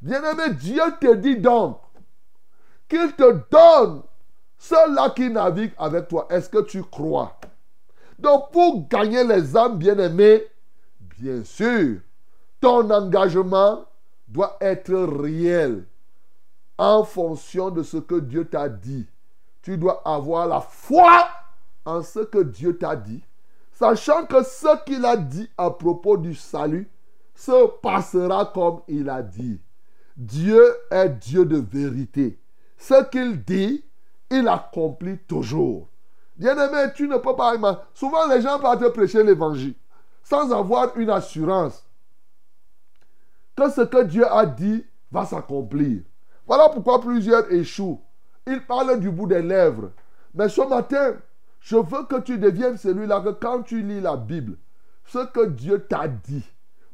Bien-aimé, Dieu te dit donc qu'il te donne ceux-là qui naviguent avec toi. Est-ce que tu crois? Donc pour gagner les âmes bien-aimées, bien sûr, ton engagement doit être réel en fonction de ce que Dieu t'a dit. Tu dois avoir la foi en ce que Dieu t'a dit, sachant que ce qu'il a dit à propos du salut se passera comme il a dit. Dieu est Dieu de vérité. Ce qu'il dit, il accomplit toujours. Bien-aimé, tu ne peux pas. Souvent, les gens partent prêcher l'évangile sans avoir une assurance que ce que Dieu a dit va s'accomplir. Voilà pourquoi plusieurs échouent. Ils parlent du bout des lèvres. Mais ce matin, je veux que tu deviennes celui-là que quand tu lis la Bible, ce que Dieu t'a dit,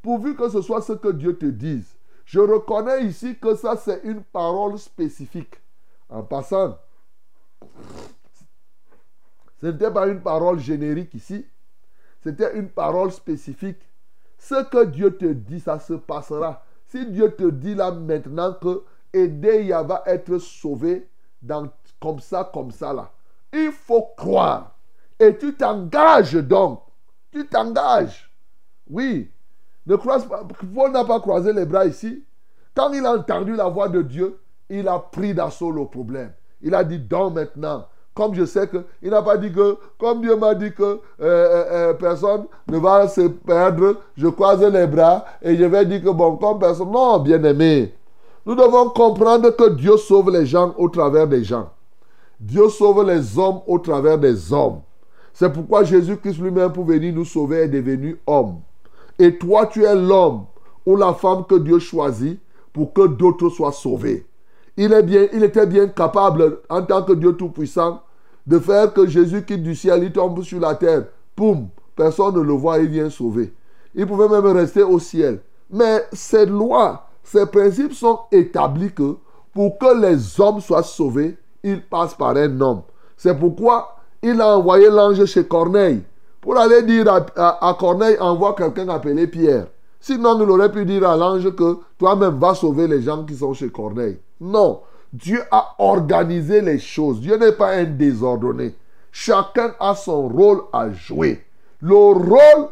pourvu que ce soit ce que Dieu te dise, je reconnais ici que ça c'est une parole spécifique. En passant, ce n'était pas une parole générique ici, c'était une parole spécifique. Ce que Dieu te dit, ça se passera. Si Dieu te dit là maintenant que Edeya va être sauvé dans, comme ça, comme ça là, il faut croire. Et tu t'engages donc. Tu t'engages. Oui. Ne croise pas. Paul n'a pas croisé les bras ici. Quand il a entendu la voix de Dieu, il a pris d'assaut le problème. Il a dit donc maintenant. Comme je sais que, il n'a pas dit que, comme Dieu m'a dit que euh, euh, euh, personne ne va se perdre, je croise les bras et je vais dire que bon, comme personne. Non, bien aimé. Nous devons comprendre que Dieu sauve les gens au travers des gens. Dieu sauve les hommes au travers des hommes. C'est pourquoi Jésus-Christ lui-même, pour venir nous sauver, est devenu homme. Et toi, tu es l'homme ou la femme que Dieu choisit pour que d'autres soient sauvés. Il, est bien, il était bien capable, en tant que Dieu Tout-Puissant, de faire que Jésus quitte du ciel, il tombe sur la terre. Poum, personne ne le voit, il vient sauver. Il pouvait même rester au ciel. Mais ces lois, ces principes sont établis que pour que les hommes soient sauvés, ils passent par un homme. C'est pourquoi il a envoyé l'ange chez Corneille pour aller dire à, Corneille, envoie quelqu'un appelé Pierre. Sinon, il aurait pu dire à l'ange que toi-même vas sauver les gens qui sont chez Corneille. Non, Dieu a organisé les choses. Dieu n'est pas un désordonné. Chacun a son rôle à jouer. Le rôle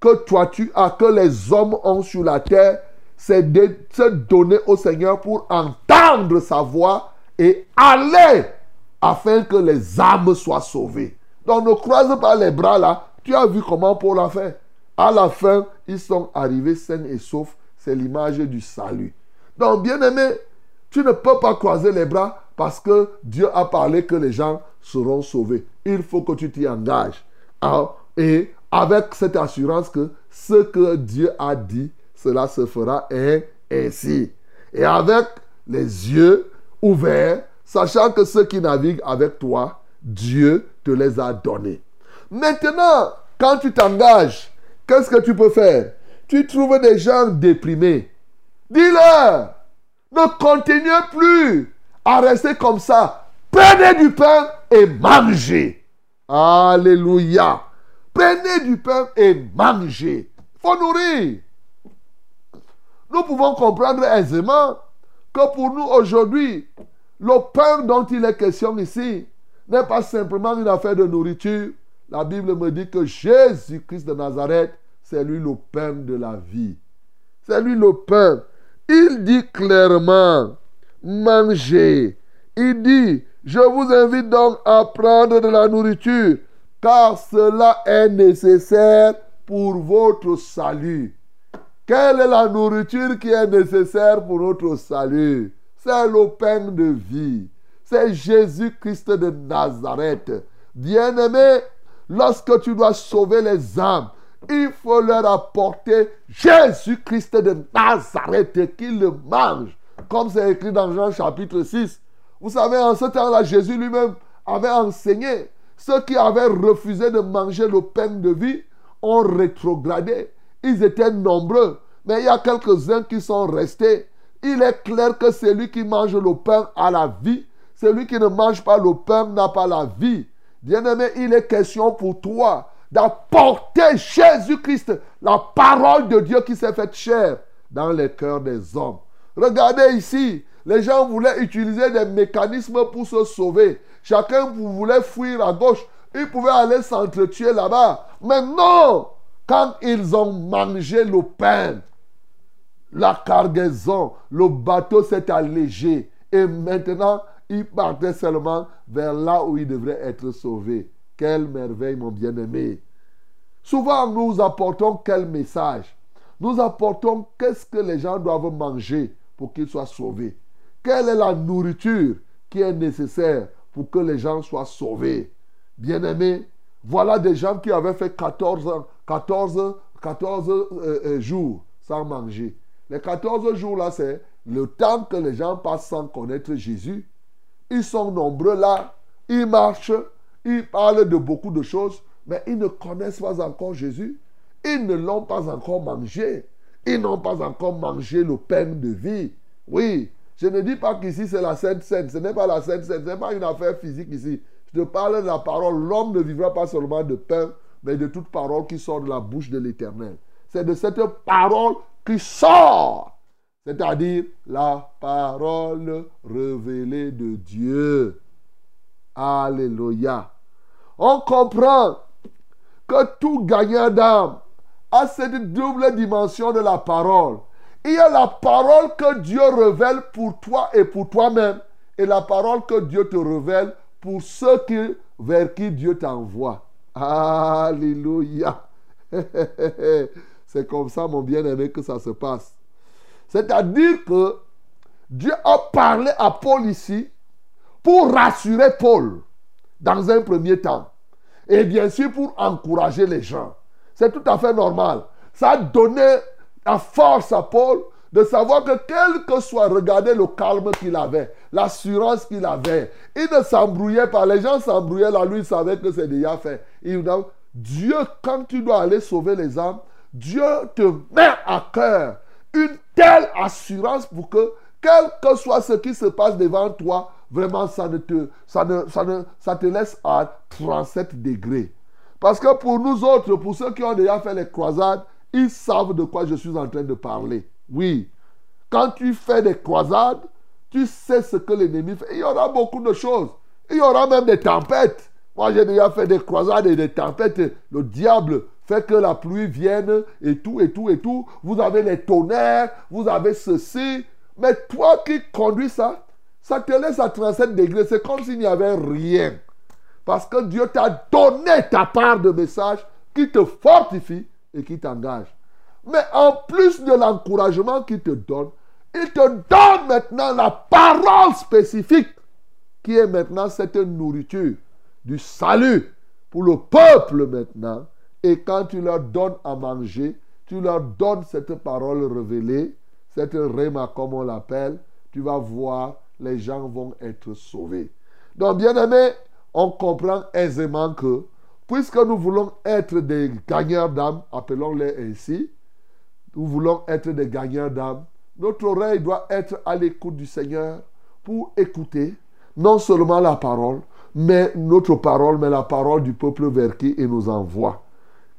que toi tu as, que les hommes ont sur la terre, c'est de se donner au Seigneur pour entendre sa voix et aller afin que les âmes soient sauvées. Donc ne croise pas les bras là. Tu as vu comment Paul a fait. À la fin, ils sont arrivés sains et saufs. C'est l'image du salut. Donc, bien aimé, tu ne peux pas croiser les bras parce que Dieu a parlé que les gens seront sauvés. Il faut que tu t'y engages. Ah, et avec cette assurance que ce que Dieu a dit, cela se fera ainsi. Et avec les yeux ouverts, sachant que ceux qui naviguent avec toi, Dieu te les a donnés. Maintenant, quand tu t'engages, qu'est-ce que tu peux faire? Tu trouves des gens déprimés. Dis-leur, ne continuez plus à rester comme ça. Prenez du pain et mangez. Alléluia. Prenez du pain et mangez. Il faut nourrir. Nous pouvons comprendre aisément que pour nous aujourd'hui, le pain dont il est question ici n'est pas simplement une affaire de nourriture. La Bible me dit que Jésus-Christ de Nazareth, c'est lui le pain de la vie. C'est lui le pain. Il dit clairement, mangez. Il dit, je vous invite donc à prendre de la nourriture, car cela est nécessaire pour votre salut. Quelle est la nourriture qui est nécessaire pour notre salut? C'est le de vie. c'est Jésus-Christ de Nazareth. Bien-aimé, lorsque tu dois sauver les âmes, il faut leur apporter Jésus-Christ de Nazareth et qu'ils le mangent. Comme c'est écrit dans Jean chapitre 6. Vous savez, en ce temps-là, Jésus lui-même avait enseigné. Ceux qui avaient refusé de manger le de vie ont rétrogradé. Ils étaient nombreux, mais il y a quelques-uns qui sont restés. Il est clair que celui qui mange le pain a la vie. Celui qui ne mange pas le pain n'a pas la vie. Bien-aimé, il est question pour toi d'apporter Jésus-Christ, la parole de Dieu qui s'est faite chair dans les cœurs des hommes. Regardez ici, les gens voulaient utiliser des mécanismes pour se sauver. Chacun voulait fuir à gauche. Ils pouvaient aller s'entretuer là-bas. Mais non, quand ils ont mangé le pain, la cargaison, le bateau s'est allégé. Et maintenant, ils partaient seulement vers là où ils devraient être sauvés. Quelle merveille, mon bien-aimé. Souvent, nous apportons quel message? Nous apportons qu'est-ce que les gens doivent manger pour qu'ils soient sauvés. Quelle est la nourriture qui est nécessaire pour que les gens soient sauvés? Bien-aimés, voilà des gens qui avaient fait 14, 14, 14 jours sans manger. Les 14 jours là, c'est le temps que les gens passent sans connaître Jésus. Ils sont nombreux là, ils marchent, ils parlent de beaucoup de choses, mais ils ne connaissent pas encore Jésus. Ils ne l'ont pas encore mangé. Ils n'ont pas encore mangé le pain de vie. Oui, je ne dis pas qu'ici c'est la Sainte Seine. Ce n'est pas la Sainte Seine. Ce n'est pas une affaire physique ici. Je parle de la parole. L'homme ne vivra pas seulement de pain, mais de toute parole qui sort de la bouche de l'Éternel. C'est de cette parole qui sort. C'est-à-dire la parole révélée de Dieu. Alléluia. On comprend que tout gagnant d'âme a cette double dimension de la parole. Il y a la parole que Dieu révèle pour toi et pour toi-même, et la parole que Dieu te révèle pour ceux qui, vers qui Dieu t'envoie. Alléluia. C'est comme ça, mon bien-aimé, que ça se passe. C'est-à-dire que Dieu a parlé à Paul ici pour rassurer Paul dans un premier temps. Et bien sûr pour encourager les gens. C'est tout à fait normal. Ça a donné la force à Paul de savoir que quel que soit, regardez le calme qu'il avait, l'assurance qu'il avait. Il ne s'embrouillait pas. Les gens s'embrouillaient là, lui, il savait que c'est déjà fait. Dieu, quand tu dois aller sauver les âmes, Dieu te met à cœur une telle assurance pour que, quel que soit ce qui se passe devant toi, vraiment, ça, ne te, ça, ne, ça, ne, ça te laisse à 37 degrés. Parce que pour nous autres, pour ceux qui ont déjà fait les croisades, ils savent de quoi je suis en train de parler. Oui. Quand tu fais des croisades, tu sais ce que l'ennemi fait. Il y aura beaucoup de choses. Il y aura même des tempêtes. Moi, j'ai déjà fait des croisades et des tempêtes. Le diable fait que la pluie vienne et tout, et tout, et tout. Vous avez les tonnerres, vous avez ceci. Mais toi qui conduis ça, ça te laisse à 37 degrés. C'est comme s'il n'y avait rien. Parce que Dieu t'a donné ta part de message qui te fortifie et qui t'engage. Mais en plus de l'encouragement qu'il te donne, il te donne maintenant la parole spécifique qui est maintenant cette nourriture du salut pour le peuple maintenant. Et quand tu leur donnes à manger, tu leur donnes cette parole révélée, cette réma comme on l'appelle, tu vas voir, les gens vont être sauvés. Donc, bien aimé, on comprend aisément que, puisque nous voulons être des gagneurs d'âme, appelons-les ainsi, nous voulons être des gagneurs d'âme, notre oreille doit être à l'écoute du Seigneur pour écouter non seulement la parole, mais notre parole, mais la parole du peuple vers qui il nous envoie.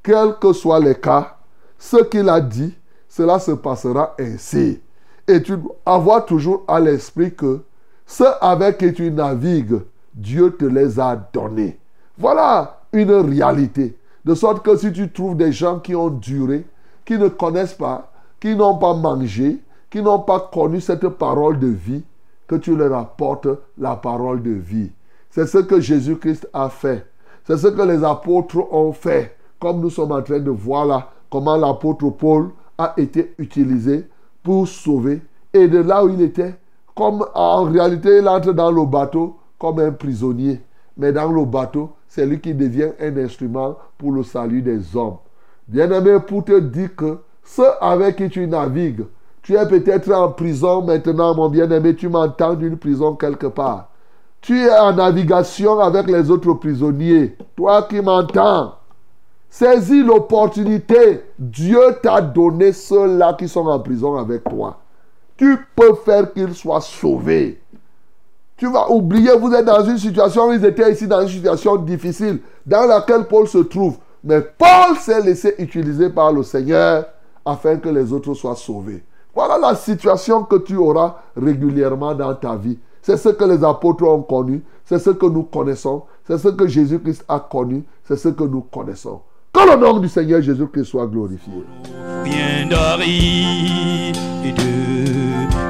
Quels que soient les cas, ce qu'il a dit, cela se passera ainsi. Et tu dois avoir toujours à l'esprit que ceux avec qui tu navigues, Dieu te les a donnés. Voilà une réalité. De sorte que si tu trouves des gens qui ont duré, qui ne connaissent pas, qui n'ont pas mangé, qui n'ont pas connu cette parole de vie, que tu leur apportes la parole de vie. C'est ce que Jésus-Christ a fait. C'est ce que les apôtres ont fait. Comme nous sommes en train de voir là, comment l'apôtre Paul a été utilisé pour sauver. Et de là où il était, comme en réalité, il entre dans le bateau comme un prisonnier. Mais dans le bateau, c'est lui qui devient un instrument pour le salut des hommes. Bien-aimé, pour te dire que ceux avec qui tu navigues, tu es peut-être en prison maintenant, mon bien-aimé, tu m'entends d'une prison quelque part. Tu es en navigation avec les autres prisonniers. Toi qui m'entends, saisis l'opportunité. Dieu t'a donné ceux-là qui sont en prison avec toi. Tu peux faire qu'ils soient sauvés. Tu vas oublier, vous êtes dans une situation, ils étaient ici dans une situation difficile, dans laquelle Paul se trouve. Mais Paul s'est laissé utiliser par le Seigneur afin que les autres soient sauvés. Voilà la situation que tu auras régulièrement dans ta vie. C'est ce que les apôtres ont connu, c'est ce que nous connaissons, c'est ce que Jésus-Christ a connu, c'est ce que nous connaissons. Que le nom du Seigneur Jésus-Christ soit glorifié. Bien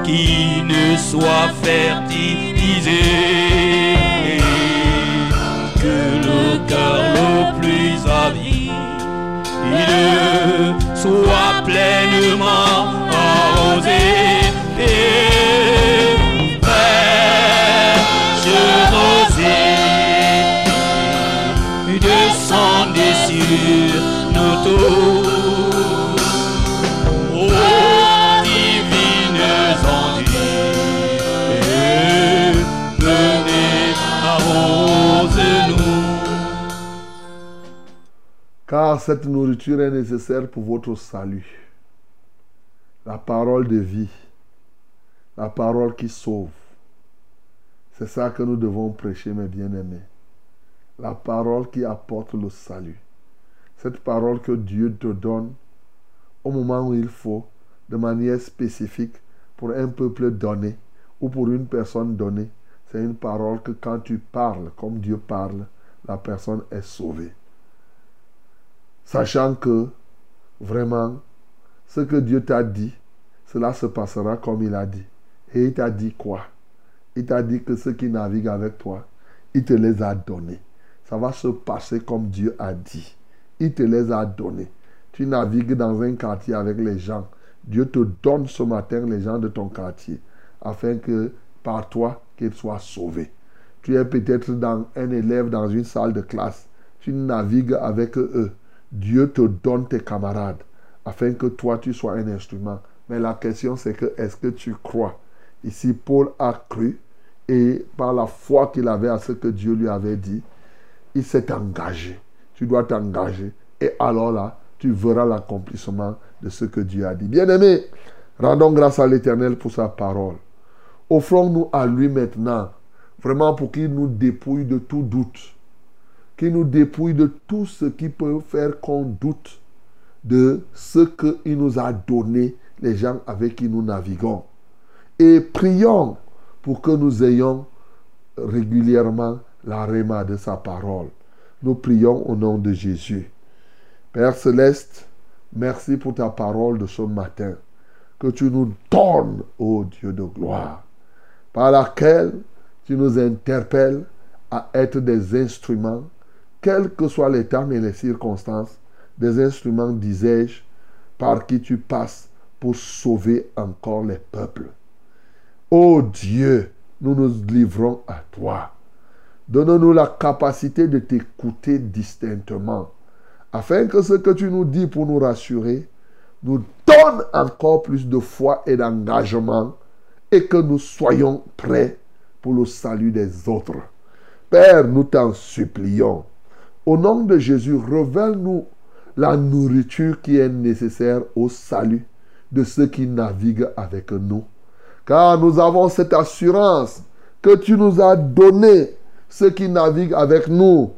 qui ne soit fertilisé, que le cœur le plus avide soit pleinement arrosé. Et fraîche rosée, descendez sur nos tours. Car cette nourriture est nécessaire pour votre salut. La parole de vie. La parole qui sauve. C'est ça que nous devons prêcher, mes bien-aimés. La parole qui apporte le salut. Cette parole que Dieu te donne au moment où il faut, de manière spécifique, pour un peuple donné ou pour une personne donnée. C'est une parole que quand tu parles comme Dieu parle, la personne est sauvée. Sachant que vraiment, ce que Dieu t'a dit, cela se passera comme il a dit. Et il t'a dit quoi? Il t'a dit que ceux qui naviguent avec toi, il te les a donnés. Ça va se passer comme Dieu a dit. Il te les a donnés. Tu navigues dans un quartier avec les gens. Dieu te donne ce matin les gens de ton quartier, afin que par toi, qu'ils soient sauvés. Tu es peut-être dans un élève dans une salle de classe. Tu navigues avec eux. Dieu te donne tes camarades, afin que toi, tu sois un instrument. Mais la question, c'est que est-ce que tu crois? Ici, Paul a cru et par la foi qu'il avait à ce que Dieu lui avait dit, il s'est engagé. Tu dois t'engager. Et alors là, tu verras l'accomplissement de ce que Dieu a dit. Bien-aimé, rendons grâce à l'Éternel pour sa parole. Offrons-nous à lui maintenant, vraiment pour qu'il nous dépouille de tout doute, qu'il nous dépouille de tout ce qui peut faire qu'on doute de ce qu'il nous a donné, les gens avec qui nous naviguons. Et prions pour que nous ayons régulièrement la réma de sa parole. Nous prions au nom de Jésus. Père céleste, merci pour ta parole de ce matin que tu nous donnes, ô Dieu de gloire, par laquelle tu nous interpelles à être des instruments, quels que soient les temps et les circonstances, des instruments, disais-je, par qui tu passes pour sauver encore les peuples. Ô Dieu, nous nous livrons à toi. Donne-nous la capacité de t'écouter distinctement, afin que ce que tu nous dis pour nous rassurer nous donne encore plus de foi et d'engagement et que nous soyons prêts pour le salut des autres. Père, nous t'en supplions. Au nom de Jésus, révèle-nous la nourriture qui est nécessaire au salut de ceux qui naviguent avec nous. Car nous avons cette assurance que tu nous as donné ceux qui naviguent avec nous.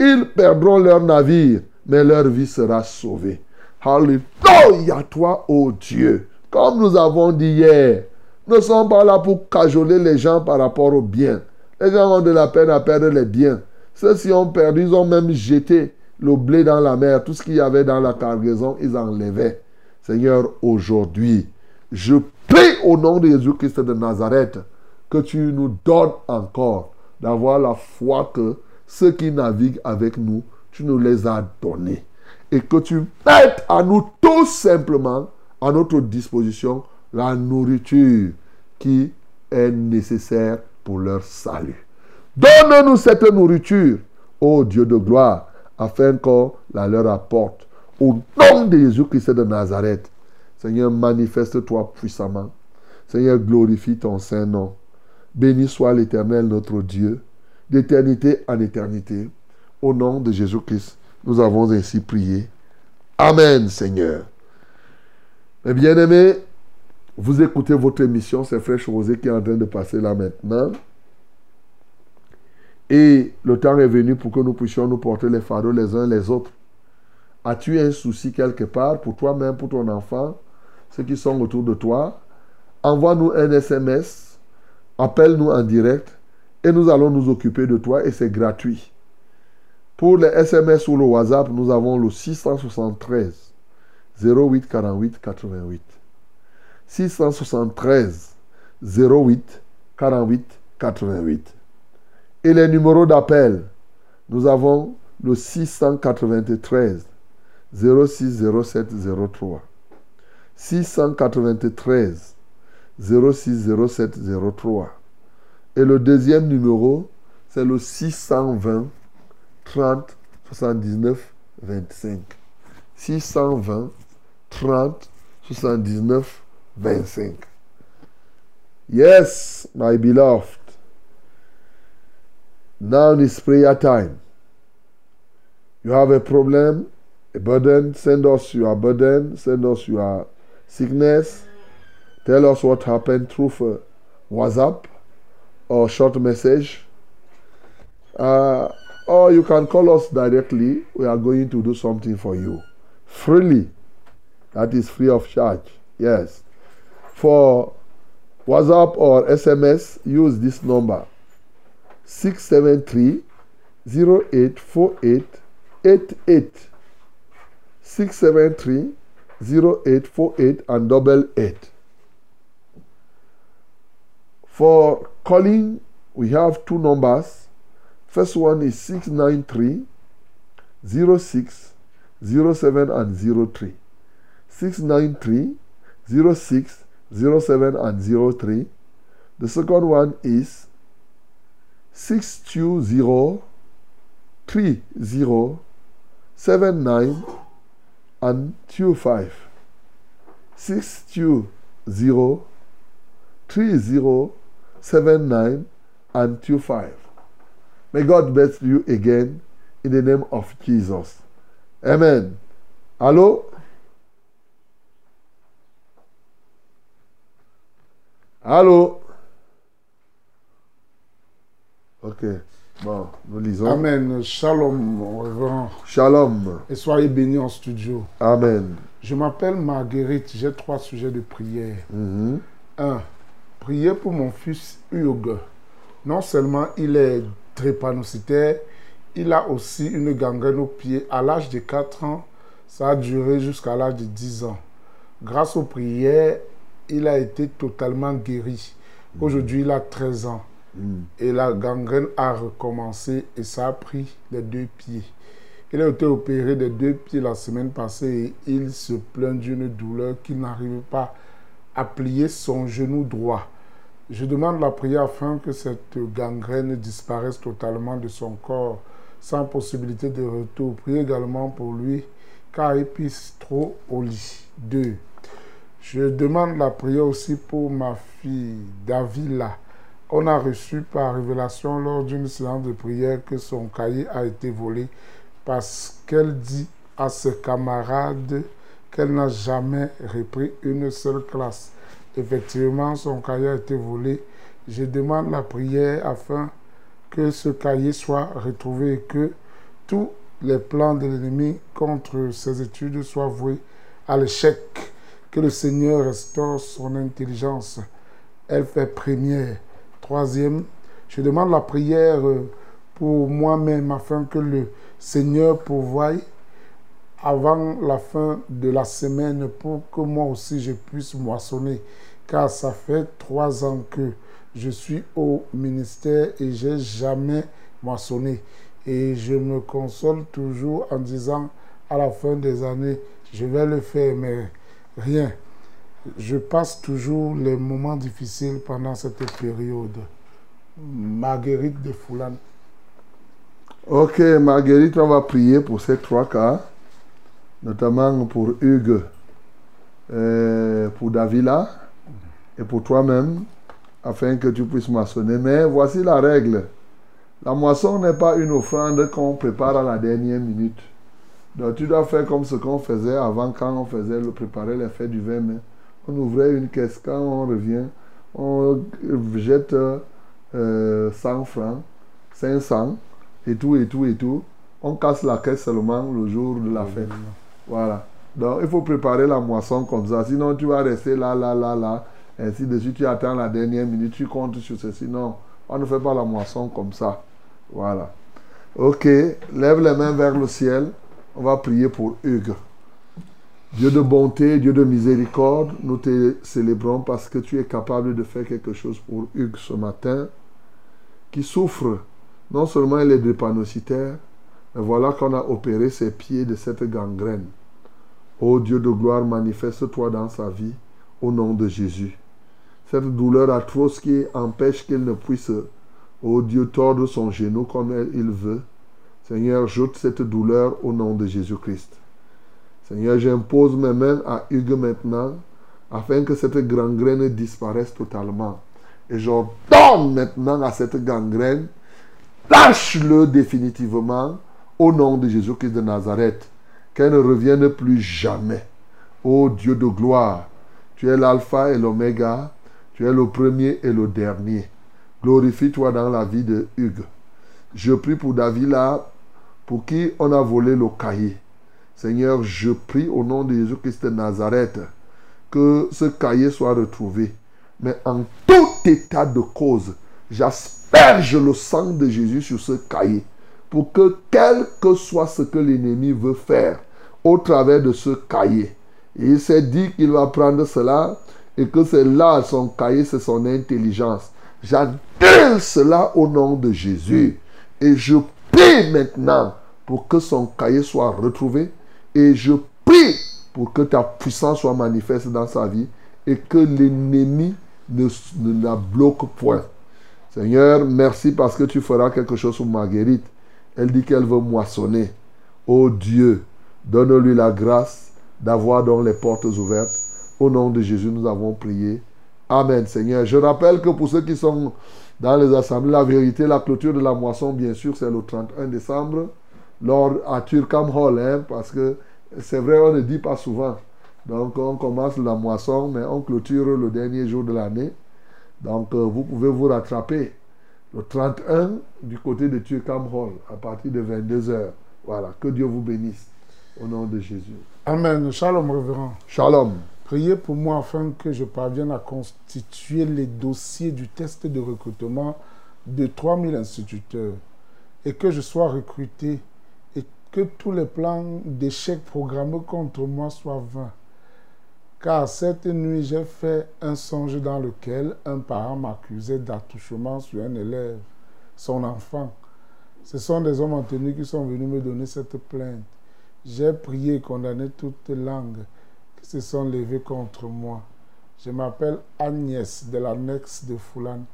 Ils perdront leur navire, mais leur vie sera sauvée. Alléluia toi, ô Dieu. Comme nous avons dit hier, nous ne sommes pas là pour cajoler les gens par rapport au bien. Les gens ont de la peine à perdre les biens. Ceux-ci ont perdu, ils ont même jeté le blé dans la mer. Tout ce qu'il y avait dans la cargaison, ils enlevaient. Seigneur, aujourd'hui, je prie au nom de Jésus-Christ de Nazareth que tu nous donnes encore d'avoir la foi que ceux qui naviguent avec nous, tu nous les as donnés. Et que tu mettes à nous tout simplement à notre disposition la nourriture qui est nécessaire pour leur salut. Donne-nous cette nourriture, ô Dieu de gloire, afin qu'on la leur apporte. Au nom de Jésus-Christ de Nazareth, Seigneur, manifeste-toi puissamment. Seigneur, glorifie ton saint nom. Béni soit l'Éternel, notre Dieu, d'éternité en éternité. Au nom de Jésus-Christ, nous avons ainsi prié. Amen, Seigneur. Mes bien-aimés, vous écoutez votre émission, c'est Frère Rosé qui est en train de passer là maintenant. Et le temps est venu pour que nous puissions nous porter les fardeaux les uns les autres. As-tu un souci quelque part pour toi-même, pour ton enfant, ceux qui sont autour de toi? Envoie-nous un SMS, appelle-nous en direct et nous allons nous occuper de toi et c'est gratuit. Pour les SMS ou le WhatsApp, nous avons le 673 08 48 88. 673 08 48 88. Et les numéros d'appel, nous avons le 693 06 07 03. 693 06 07 03. Et le deuxième numéro, c'est le 620 30 79 25. 620 30 79 25. Yes, my beloved. Now is prayer time. You have a problem, a burden, send us your burden, send us your sickness. Tell us what happened through WhatsApp or short message. Uh, or you can call us directly. We are going to do something for you freely. That is free of charge. Yes. For WhatsApp or SMS, use this number 673 0848 88. 673 0848 and double 8. For calling, we have two numbers. First one is 693 06 07 and 03. 693 06 07 and 03. The second one is 620 30 79 and 25. 620 30 79 and 25. May God bless you again in the name of Jesus. Amen. Allô? Allô? Ok. Bon, nous lisons. Amen. Shalom, mon révérend. Shalom. Et soyez bénis en studio. Amen. Je m'appelle Marguerite. J'ai trois sujets de prière. Mhm. Un, prier pour mon fils Hugues. Non seulement il est drépanocytaire, il a aussi une gangrène au pied. À l'âge de 4 ans, ça a duré jusqu'à l'âge de 10 ans. Grâce aux prières, il a été totalement guéri. Aujourd'hui, il a 13 ans. Et la gangrène a recommencé et ça a pris les deux pieds. Il a été opéré des deux pieds la semaine passée et il se plaint d'une douleur qu'il n'arrive pas à plier son genou droit. Je demande la prière afin que cette gangrène disparaisse totalement de son corps sans possibilité de retour. Priez également pour lui car il pisse trop au lit. 2. Je demande la prière aussi pour ma fille Davila. On a reçu par révélation lors d'une séance de prière que son cahier a été volé parce qu'elle dit à ses camarades qu'elle n'a jamais repris une seule classe. Effectivement, son cahier a été volé. Je demande la prière afin que ce cahier soit retrouvé et que tous les plans de l'ennemi contre ses études soient voués à l'échec. Que le Seigneur restaure son intelligence. Elle fait première. Troisième, je demande la prière pour moi-même afin que le Seigneur pourvoie avant la fin de la semaine pour que moi aussi je puisse moissonner. Car ça fait trois ans que je suis au ministère et j'ai jamais moissonné. Et je me console toujours en disant à la fin des années, je vais le faire, mais rien. Je passe toujours les moments difficiles pendant cette période. Marguerite de Foulan. Ok, Marguerite, on va prier pour ces trois cas, notamment pour Hugues, euh, pour Davila et pour toi-même, afin que tu puisses moissonner. Mais voici la règle. La moisson n'est pas une offrande qu'on prépare à la dernière minute. Donc tu dois faire comme ce qu'on faisait avant quand on faisait le préparer les fêtes du vin. Mais on ouvrait une caisse quand on revient, on jette euh, 100 francs, 500 et tout et tout et tout. On casse la caisse seulement le jour de la fête. Voilà. Donc il faut préparer la moisson comme ça. Sinon tu vas rester là, là, là, là. Ainsi de suite, tu attends la dernière minute, tu comptes sur ceci. Non, on ne fait pas la moisson comme ça. Voilà. Ok, lève les mains vers le ciel. On va prier pour Hugues. Dieu de bonté, Dieu de miséricorde, nous te célébrons parce que tu es capable de faire quelque chose pour Hugues ce matin, qui souffre. Non seulement il est drépanocytaire, mais voilà qu'on a opéré ses pieds de cette gangrène. Ô Dieu de gloire, manifeste-toi dans sa vie au nom de Jésus. Cette douleur atroce qui empêche qu'il ne puisse, ô Dieu, tordre son genou comme il veut. Seigneur, jette cette douleur au nom de Jésus-Christ. Seigneur, j'impose mes mains à Hugues maintenant, afin que cette gangrène disparaisse totalement. Et j'ordonne maintenant à cette gangrène, lâche-le définitivement au nom de Jésus-Christ de Nazareth, qu'elle ne revienne plus jamais. Ô Dieu de gloire, tu es l'alpha et l'oméga, tu es le premier et le dernier. Glorifie-toi dans la vie de Hugues. Je prie pour David là, pour qui on a volé le cahier. Seigneur, je prie au nom de Jésus-Christ de Nazareth que ce cahier soit retrouvé. Mais en tout état de cause, j'asperge le sang de Jésus sur ce cahier pour que quel que soit ce que l'ennemi veut faire au travers de ce cahier, il s'est dit qu'il va prendre cela et que c'est là son cahier, c'est son intelligence. J'adore cela au nom de Jésus. Et je prie maintenant pour que son cahier soit retrouvé. Et je prie pour que ta puissance soit manifeste dans sa vie et que l'ennemi ne, la bloque point. Seigneur, merci parce que tu feras quelque chose pour Marguerite. Elle dit qu'elle veut moissonner. Oh Dieu, donne-lui la grâce d'avoir donc les portes ouvertes. Au nom de Jésus, nous avons prié. Amen, Seigneur. Je rappelle que pour ceux qui sont dans les assemblées, la vérité, la clôture de la moisson, bien sûr, c'est le 31 décembre, lors à Turcam Hall, hein, parce que c'est vrai, on ne dit pas souvent. Donc, on commence la moisson, mais on clôture le dernier jour de l'année. Donc, euh, vous pouvez vous rattraper le 31 du côté de Turcam Hall, à partir de 22h. Voilà, que Dieu vous bénisse. Au nom de Jésus. Amen. Shalom, révérend. Shalom. Priez pour moi afin que je parvienne à constituer les dossiers du test de recrutement de 3000 instituteurs et que je sois recruté que tous les plans d'échec programmés contre moi soient vains. Car cette nuit, j'ai fait un songe dans lequel un parent m'accusait d'attouchement sur un élève, son enfant. Ce sont des hommes en tenue qui sont venus me donner cette plainte. J'ai prié et condamné toute langue qui se sont levées contre moi. Je m'appelle Agnès de l'annexe de Foulan.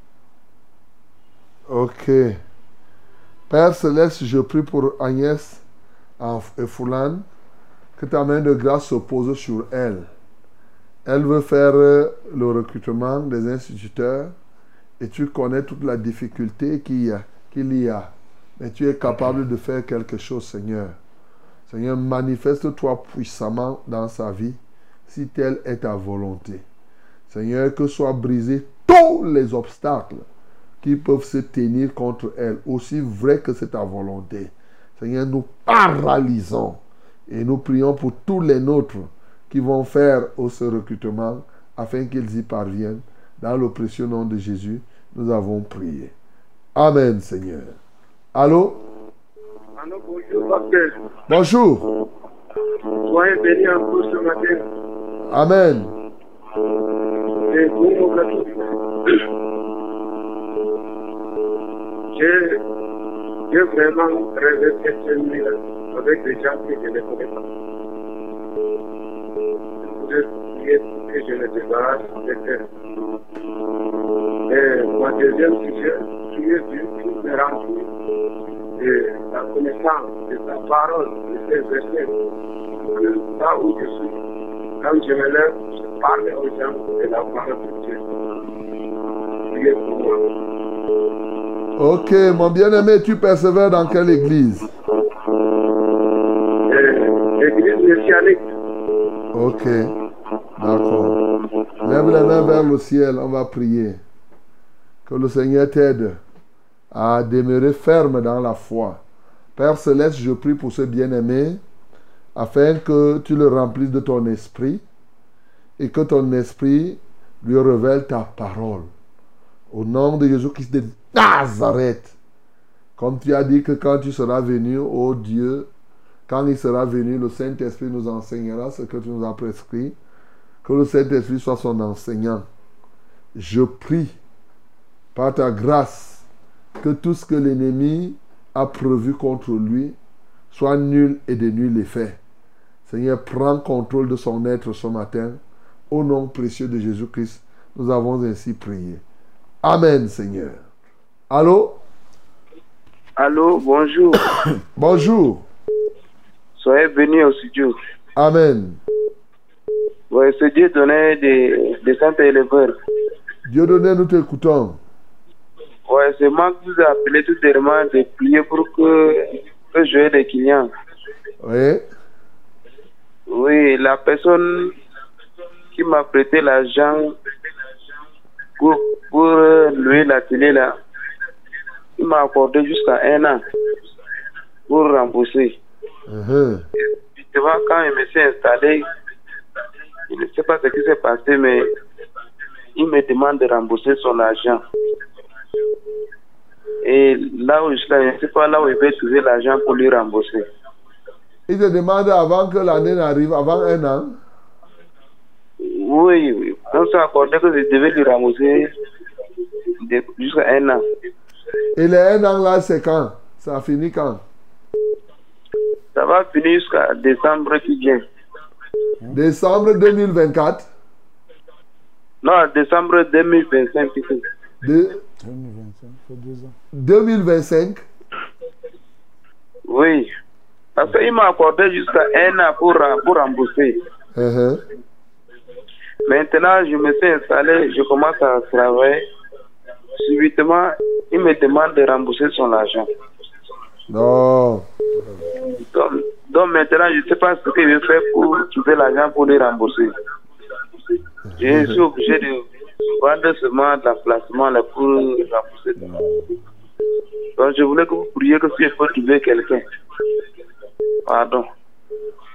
Ok. Père Céleste, je prie pour Agnès et Foulan que ta main de grâce se pose sur elle. Elle veut faire le recrutement des instituteurs et tu connais toute la difficulté qu'il y a. Y a. Mais tu es capable de faire quelque chose, Seigneur. Seigneur, manifeste-toi puissamment dans sa vie si telle est ta volonté. Seigneur, que soient brisés tous les obstacles qui peuvent se tenir contre elle, aussi vrai que c'est ta volonté. Seigneur, nous paralysons et nous prions pour tous les nôtres qui vont faire ce recrutement afin qu'ils y parviennent. Dans le précieux nom de Jésus, nous avons prié. Amen, Seigneur. Allô? Allô, bonjour, pasteur. Bonjour. Soyez bénis en tout ce matin. Amen. Et mon j'ai j'ai vraiment rêvé cette nuit-là avec des gens que je ne connais pas. Je prier pour que je me débarrasse des terres. Et mon deuxième sujet, prier Dieu pour me remplir de la connaissance de sa parole, de ses versets, que là où je suis, quand je me lève, je parle aux gens de la parole de Dieu. Priez pour moi. Ok, mon bien-aimé, tu persévères dans quelle église? L'église messianique, Ok, d'accord. Lève les mains vers le ciel, on va prier. Que le Seigneur t'aide à demeurer ferme dans la foi. Père céleste, je prie pour ce bien-aimé afin que tu le remplisses de ton esprit et que ton esprit lui révèle ta parole. Au nom de Jésus-Christ de Nazareth. Comme tu as dit que quand tu seras venu, ô Dieu, quand il sera venu, le Saint-Esprit nous enseignera ce que tu nous as prescrit. Que le Saint-Esprit soit son enseignant. Je prie, par ta grâce, que tout ce que l'ennemi a prévu contre lui soit nul et de nul effet. Seigneur, prends contrôle de son être ce matin. Au nom précieux de Jésus-Christ, nous avons ainsi prié. Amen, Seigneur. Allô? Allô, bonjour. Bonjour. Soyez bénis au studio. Amen. Ouais, ce Dieu donnait des, des saints éleveurs. Dieu donné, nous t'écoutons. Ouais, c'est moi qui vous ai appelé tout dernièrement de prier pour que, que j'ai des clients. Oui. Oui, la personne qui m'a prêté l'argent pour, pour euh, louer la télé là, il m'a accordé jusqu'à un an pour rembourser. Justement, quand il me s'est installé, je ne sais pas ce qui s'est passé, mais il me demande de rembourser son argent. Et là où je suis je ne sais pas là où il va trouver l'argent pour lui rembourser. Il te demande avant que l'année n'arrive, avant un an? Oui, oui. On s'est accordé que je devais lui rembourser jusqu'à un an. Et les un an là, c'est quand? Ça a fini quand? Ça va finir jusqu'à décembre qui vient. Décembre 2024. Non, décembre 2025. plutôt. De 2025, c'est deux ans. 2025. Oui. Parce qu'il m'a accordé jusqu'à un an pour, pour rembourser. Mhm. Maintenant, je me suis installé, je commence à travailler. Subitement, il me demande de rembourser son argent. Non. Donc, donc maintenant, je ne sais pas ce que je vais faire pour trouver l'argent pour les rembourser. Je suis obligé de vendre seulement l'emplacement pour rembourser. Donc, je voulais que vous priez que si je peux trouver quelqu'un. Pardon.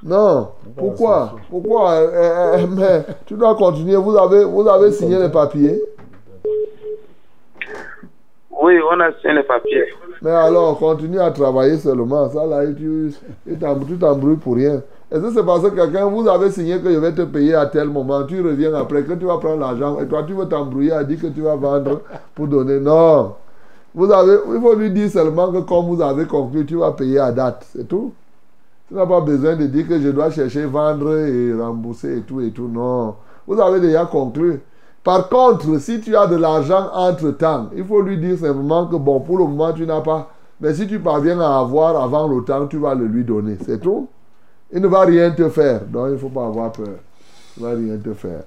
Non. Pourquoi? Pourquoi? Euh, euh, Mais tu dois continuer. Vous avez, vous avez signé les papiers. Oui, on a signé les papiers. Mais alors, continue à travailler seulement. Ça, là, tu tu t'em- tu t'embrouilles pour rien. Est-ce que c'est parce que quelqu'un, vous avez signé que je vais te payer à tel moment, tu reviens après, que tu vas prendre l'argent, et toi, tu veux t'embrouiller à dire que tu vas vendre pour donner? Non. Vous avez, il faut lui dire seulement que comme vous avez conclu, tu vas payer à date. C'est tout. Tu n'as pas besoin de dire que je dois chercher, vendre et rembourser et tout et tout. Non. Vous avez déjà conclu. Par contre, si tu as de l'argent entre-temps, il faut lui dire simplement que bon, pour le moment, tu n'as pas. Mais si tu parviens à avoir avant le temps, tu vas le lui donner. C'est tout. Il ne va rien te faire. Donc, il ne faut pas avoir peur. Il ne va rien te faire.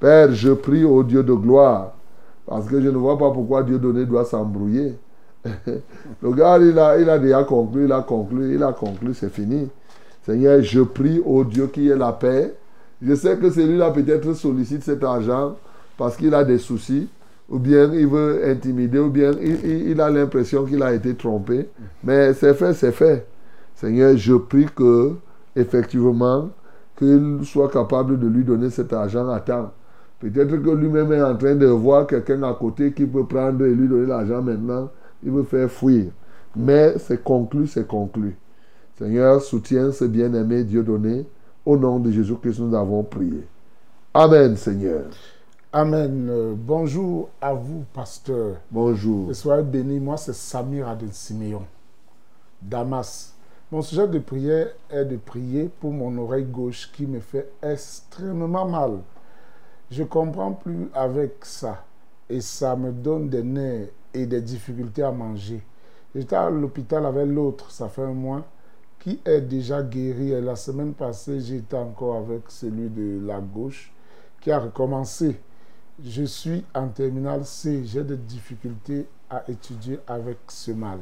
Père, je prie au Dieu de gloire. Parce que je ne vois pas pourquoi Dieu donné doit s'embrouiller. le gars, il a, il a déjà conclu, il a conclu, il a conclu, c'est fini. Seigneur, je prie au Dieu qui est la paix. Je sais que celui-là peut-être sollicite cet argent parce qu'il a des soucis, ou bien il veut intimider, ou bien il, a l'impression qu'il a été trompé. Mais c'est fait, c'est fait. Seigneur, je prie que, effectivement, qu'il soit capable de lui donner cet argent à temps. Peut-être que lui-même est en train de voir quelqu'un à côté qui peut prendre et lui donner l'argent maintenant. Il veut faire fuir. Mais c'est conclu, c'est conclu. Seigneur, soutiens ce bien-aimé Dieu donné. Au nom de Jésus-Christ, nous avons prié. Amen, Seigneur. Amen. Euh, bonjour à vous, pasteur. Bonjour. Et soyez bénis. Moi, c'est Samir Adel Siméon, Damas. Mon sujet de prière est de prier pour mon oreille gauche qui me fait extrêmement mal. Je comprends plus avec ça et ça me donne des nerfs et des difficultés à manger. J'étais à l'hôpital avec l'autre, ça fait un mois, qui est déjà guéri. Et la semaine passée, j'étais encore avec celui de la gauche qui a recommencé. Je suis en terminale C, j'ai des difficultés à étudier avec ce mal.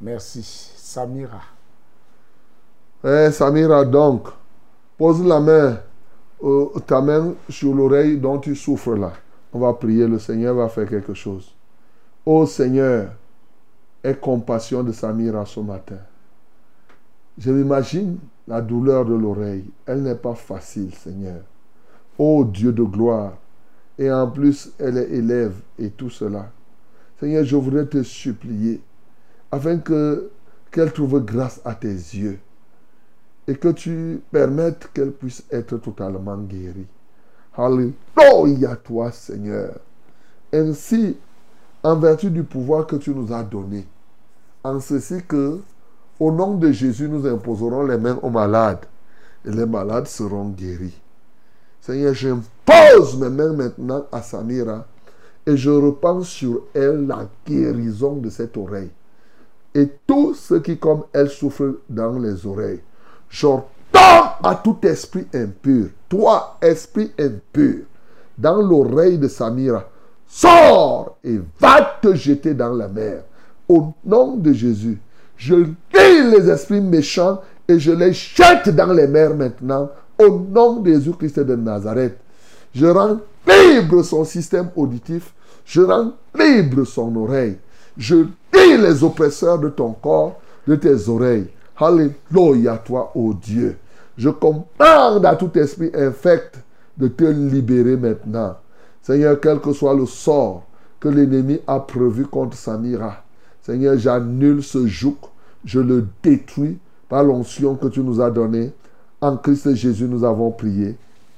Merci. Samira. Eh, Samira, donc, pose la main, euh, ta main sur l'oreille dont tu souffres là. On va prier, le Seigneur va faire quelque chose. Ô Seigneur, aie compassion de Samira ce matin. Je m'imagine la douleur de l'oreille. Elle n'est pas facile, Seigneur. Ô Dieu de gloire. Et en plus, elle est élève et tout cela. Seigneur, je voudrais te supplier afin que qu'elle trouve grâce à tes yeux et que tu permettes qu'elle puisse être totalement guérie. Alléluia toi, Seigneur. Ainsi, en vertu du pouvoir que tu nous as donné, en ceci que, au nom de Jésus, nous imposerons les mains aux malades et les malades seront guéris. Seigneur, j'impose mes mains maintenant à Samira et je repense sur elle la guérison de cette oreille. Et tout ce qui, comme elle, souffre dans les oreilles. J'ordonne à tout esprit impur, toi, esprit impur, dans l'oreille de Samira, sors et va te jeter dans la mer. Au nom de Jésus, je lis les esprits méchants et je les jette dans les mers maintenant. Au nom de Jésus-Christ de Nazareth, je rends libre son système auditif. Je rends libre son oreille. Je lis les oppresseurs de ton corps, de tes oreilles. Alléluia, toi, ô Dieu. Je commande à tout esprit infect de te libérer maintenant. Seigneur, quel que soit le sort que l'ennemi a prévu contre Samira, Seigneur, j'annule ce joug, je le détruis par l'onction que tu nous as donnée. En Christ Jésus, nous avons prié.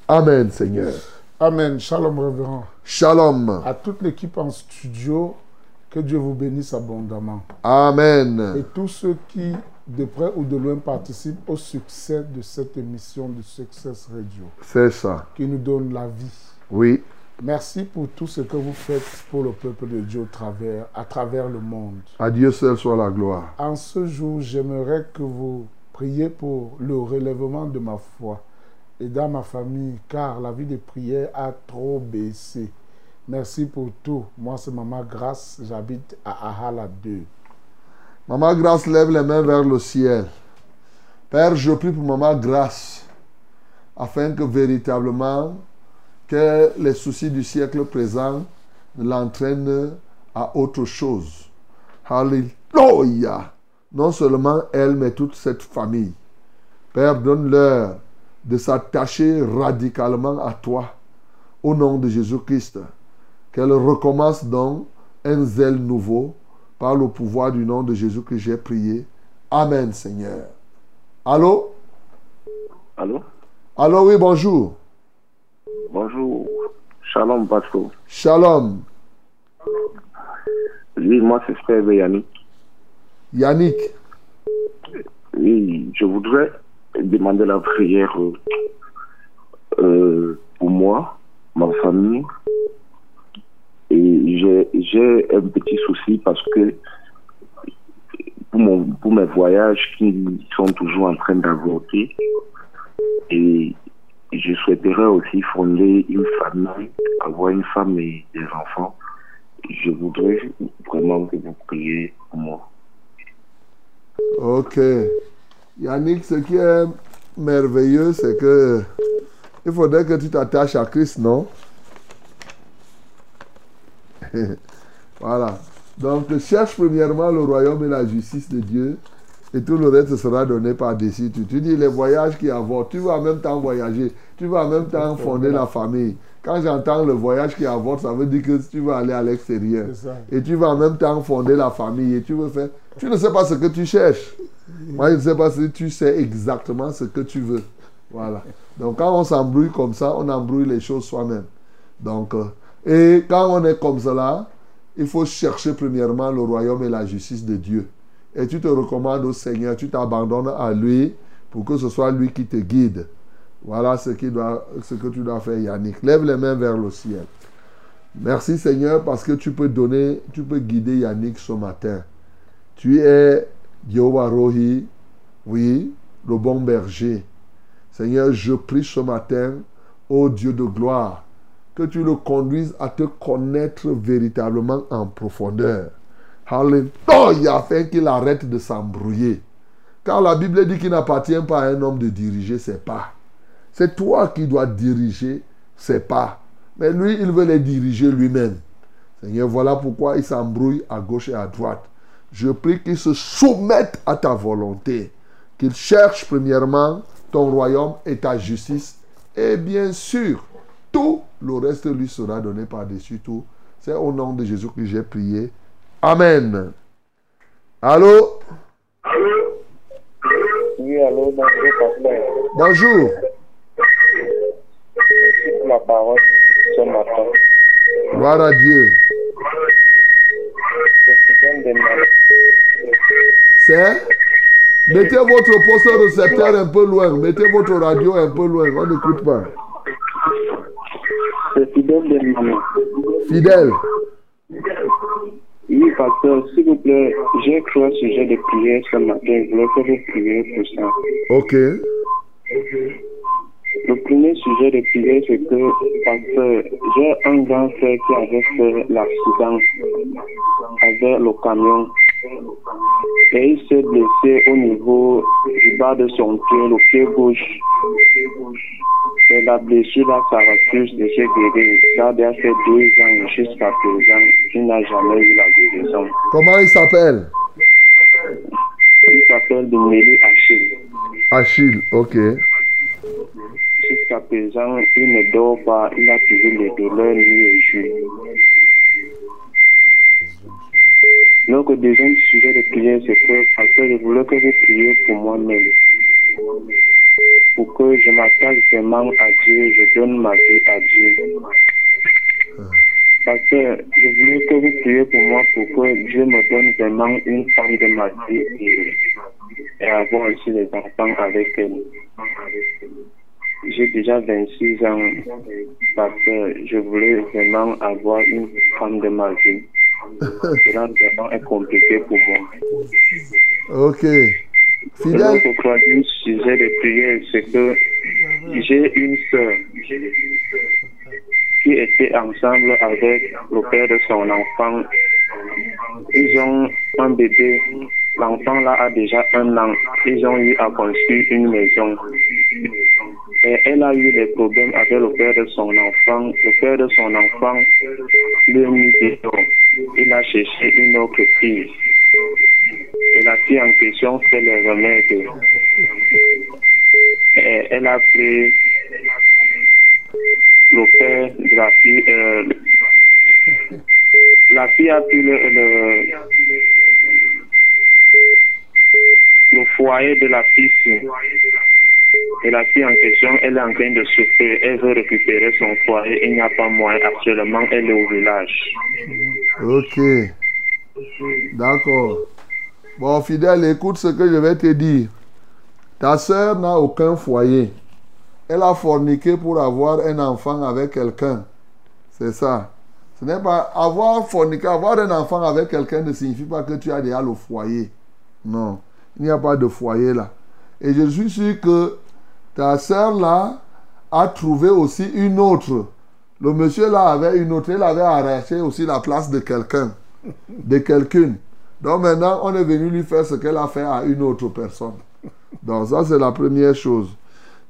Amen, Seigneur. Amen. Shalom, révérend. Shalom. À toute l'équipe en studio, que Dieu vous bénisse abondamment. Amen. Et tous ceux qui, de près ou de loin, participent au succès de cette émission de Success Radio, C'est ça. qui nous donne la vie. Oui. Merci pour tout ce que vous faites pour le peuple de Dieu au travers, à travers le monde. À Dieu seul soit la gloire. En ce jour, j'aimerais que vous priez pour le relèvement de ma foi et dans ma famille, car la vie de prière a trop baissé. Merci pour tout. Moi, c'est Maman Grâce. J'habite à Ahala 2. Maman Grâce lève les mains vers le ciel. Père, je prie pour Maman Grâce, afin que véritablement, que les soucis du siècle présent ne l'entraînent à autre chose. Alléluia. Non seulement elle, mais toute cette famille. Père, donne-leur de s'attacher radicalement à toi, au nom de Jésus-Christ. Qu'elle recommence donc un zèle nouveau par le pouvoir du nom de Jésus que j'ai prié. Amen, Seigneur. Allô? Allô? Allô, oui, bonjour. Bonjour. Shalom, Pastor. Shalom. Oui, moi, c'est Frère Yannick. Yannick. Oui, je voudrais demander la prière euh, pour moi, ma famille. Et j'ai- un petit souci parce que pour, pour mes voyages qui sont toujours en train d'avorter, et je souhaiterais aussi fonder une famille, avoir une femme et des enfants. Je voudrais vraiment que vous priez pour moi. Ok. Yannick, ce qui est merveilleux, c'est que il faudrait que tu t'attaches à Christ, non? voilà. Donc, cherche premièrement le royaume et la justice de Dieu et tout le reste sera donné par-dessus. Tu, tu dis les voyages qui avortent, tu vas en même temps voyager, tu vas en même temps fonder la famille. Quand j'entends le voyage qui avorte, ça veut dire que tu vas aller à l'extérieur. Et tu vas en même temps fonder la famille et tu veux faire. Tu ne sais pas ce que tu cherches. Moi, je ne sais pas si tu sais exactement ce que tu veux. Voilà. Donc, quand on s'embrouille comme ça, on embrouille les choses soi-même. Donc, euh, et quand on est comme cela, il faut chercher premièrement le royaume et la justice de Dieu. Et tu te recommandes au Seigneur, tu t'abandonnes à lui pour que ce soit lui qui te guide. Voilà ce, que tu dois faire, Yannick. Lève les mains vers le ciel. Merci Seigneur parce que tu peux donner, tu peux guider Yannick ce matin. Tu es Jehovah Rohi, oui, le bon berger. Seigneur, je prie ce matin, ô Dieu de gloire, que tu le conduises à te connaître véritablement en profondeur. Alléluia, afin qu'il arrête de s'embrouiller. Car la Bible dit qu'il n'appartient pas à un homme de diriger ses pas. C'est toi qui dois diriger ses pas. Mais lui, il veut les diriger lui-même. Seigneur, voilà pourquoi il s'embrouille à gauche et à droite. Je prie qu'il se soumette à ta volonté. Qu'il cherche premièrement ton royaume et ta justice. Et bien sûr, tout le reste lui sera donné par-dessus tout. C'est au nom de Jésus que j'ai prié. Amen. Allô? Oui, allô, bonjour. Bonjour. La parole ce matin. Gloire à Dieu. C'est? Mettez votre poste récepteur un peu loin. Mettez votre radio un peu loin. On n'écoute pas. C'est fidèle de maman. Fidèle. Oui, pasteur, s'il vous plaît, j'ai cru un sujet de prière ce matin. Je voulais que vous priez pour ça. Ok. Le premier sujet de prière, c'est que, pasteur, j'ai un grand frère qui avait fait l'accident avec le camion. Et il s'est blessé au niveau du bas de son pied, le pied gauche. Et la blessure là, ça refuse de se guérir. Ça a fait deux ans jusqu'à présent. Il n'a jamais eu la guérison. Comment il s'appelle? Il s'appelle Dumeli Achille. Achille, ok. Jusqu'à présent, il ne dort pas. Il a toujours les douleurs nuit et jour. Donc, le deuxième sujet de prière, c'est que, parce que je voulais que vous priez pour moi-même. Pour que je m'attache vraiment à Dieu, je donne ma vie à Dieu. Parce que je voulais que vous priez pour moi pour que Dieu me donne vraiment une femme de ma vie et, et avoir aussi des enfants avec elle. J'ai déjà 26 ans parce que je voulais vraiment avoir une femme de ma vie. Cela vraiment est compliqué pour moi. Ok. Fidèle? Le troisième sujet de prière, c'est que j'ai une soeur qui était ensemble avec le père de son enfant. Ils ont un bébé. L'enfant là a déjà un an. Ils ont eu à construire une maison. Elle a eu des problèmes avec le père de son enfant. Le père de son enfant lui a mis. Il a cherché une autre fille. Et la fille en question fait les remèdes. Elle a pris le père de la fille. euh, la fille a pris le foyer de la fille. Et la fille en question, elle est en train de souffrir. Elle veut récupérer son foyer. Il n'y a pas moyen. Actuellement, elle est au village. Ok. D'accord. Bon, fidèle, écoute ce que je vais te dire. Ta soeur n'a aucun foyer. Elle a forniqué pour avoir un enfant avec quelqu'un. C'est ça. Ce n'est pas avoir forniqué, avoir un enfant avec quelqu'un ne signifie pas que tu as déjà le foyer. Non. Il n'y a pas de foyer là. Et je suis sûr que ta soeur là a trouvé aussi une autre. Le monsieur là avait une autre. Elle avait arraché aussi la place de quelqu'un. De quelqu'une. Donc maintenant, on est venu lui faire ce qu'elle a fait à une autre personne. Donc ça, c'est la première chose.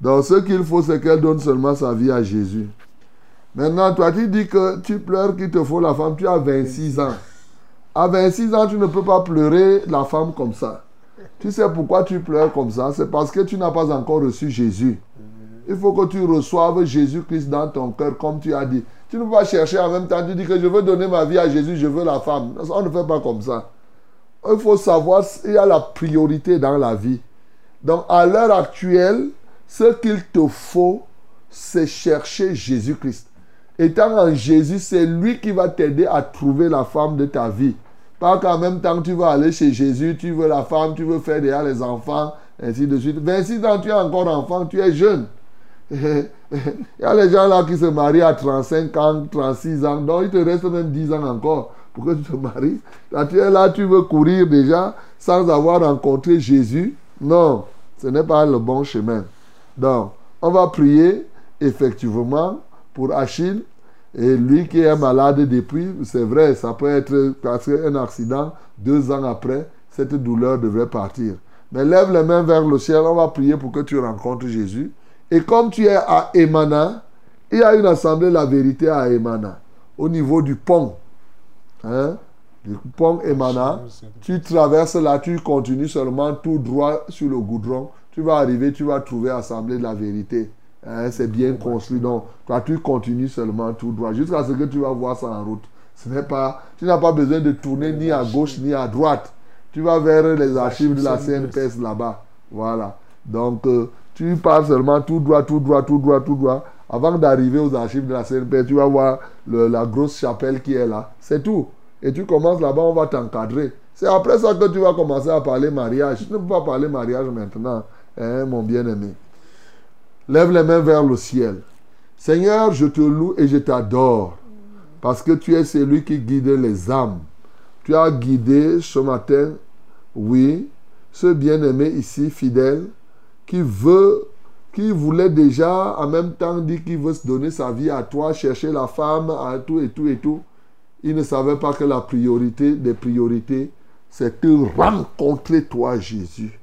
Donc ce qu'il faut, c'est qu'elle donne seulement sa vie à Jésus. Maintenant, toi, tu dis que tu pleures qu'il te faut la femme. Tu as 26 ans. À 26 ans, tu ne peux pas pleurer la femme comme ça. Tu sais pourquoi tu pleures comme ça? C'est parce que tu n'as pas encore reçu Jésus. Il faut que tu reçoives Jésus-Christ dans ton cœur, comme tu as dit. Tu ne peux pas chercher en même temps. Tu dis que je veux donner ma vie à Jésus, je veux la femme. On ne fait pas comme ça. Il faut savoir, il y a la priorité dans la vie. Donc, à l'heure actuelle, ce qu'il te faut, c'est chercher Jésus-Christ. Étant en Jésus, c'est lui qui va t'aider à trouver la femme de ta vie. Pas qu'en même temps tu veux aller chez Jésus, tu veux la femme, tu veux faire déjà les enfants, ainsi de suite. 26 ans, tu es encore enfant, tu es jeune. Il y a les gens là qui se marient à 35 ans, 36 ans, donc il te reste même 10 ans encore pour que tu te maries. Là, tu es là, tu veux courir déjà sans avoir rencontré Jésus. Non, ce n'est pas le bon chemin. Donc, on va prier effectivement pour Achille. Et lui qui est malade depuis, c'est vrai, ça peut être parce qu'un accident, deux ans après, cette douleur devrait partir. Mais lève les mains vers le ciel, on va prier pour que tu rencontres Jésus. Et comme tu es à Emana, il y a une assemblée de la vérité à Emana, au niveau du pont. Hein? Du pont Emana, tu traverses là, tu continues seulement tout droit sur le goudron. Tu vas arriver, tu vas trouver assemblée de la vérité. Hein, c'est bien construit. Donc, toi, tu continues seulement tout droit jusqu'à ce que tu vas voir ça en route. Ce n'est pas, tu n'as pas besoin de tourner ni à gauche ni à droite. Tu vas vers les archives de la CNPS là-bas. Voilà. Donc, euh, tu pars seulement tout droit, tout droit, tout droit, tout droit. Avant d'arriver aux archives de la CNPS, tu vas voir le, la grosse chapelle qui est là. C'est tout. Et tu commences là-bas, on va t'encadrer. C'est après ça que tu vas commencer à parler mariage. Tu ne peux pas parler mariage maintenant, hein, mon bien-aimé. Lève les mains vers le ciel. Seigneur, je te loue et je t'adore. Parce que tu es celui qui guide les âmes. Tu as guidé ce matin, oui, ce bien-aimé ici, fidèle, qui veut, qui voulait déjà en même temps dire qu'il veut se donner sa vie à toi, chercher la femme, tout et tout et tout. Il ne savait pas que la priorité des priorités, c'est de rencontrer toi, Jésus.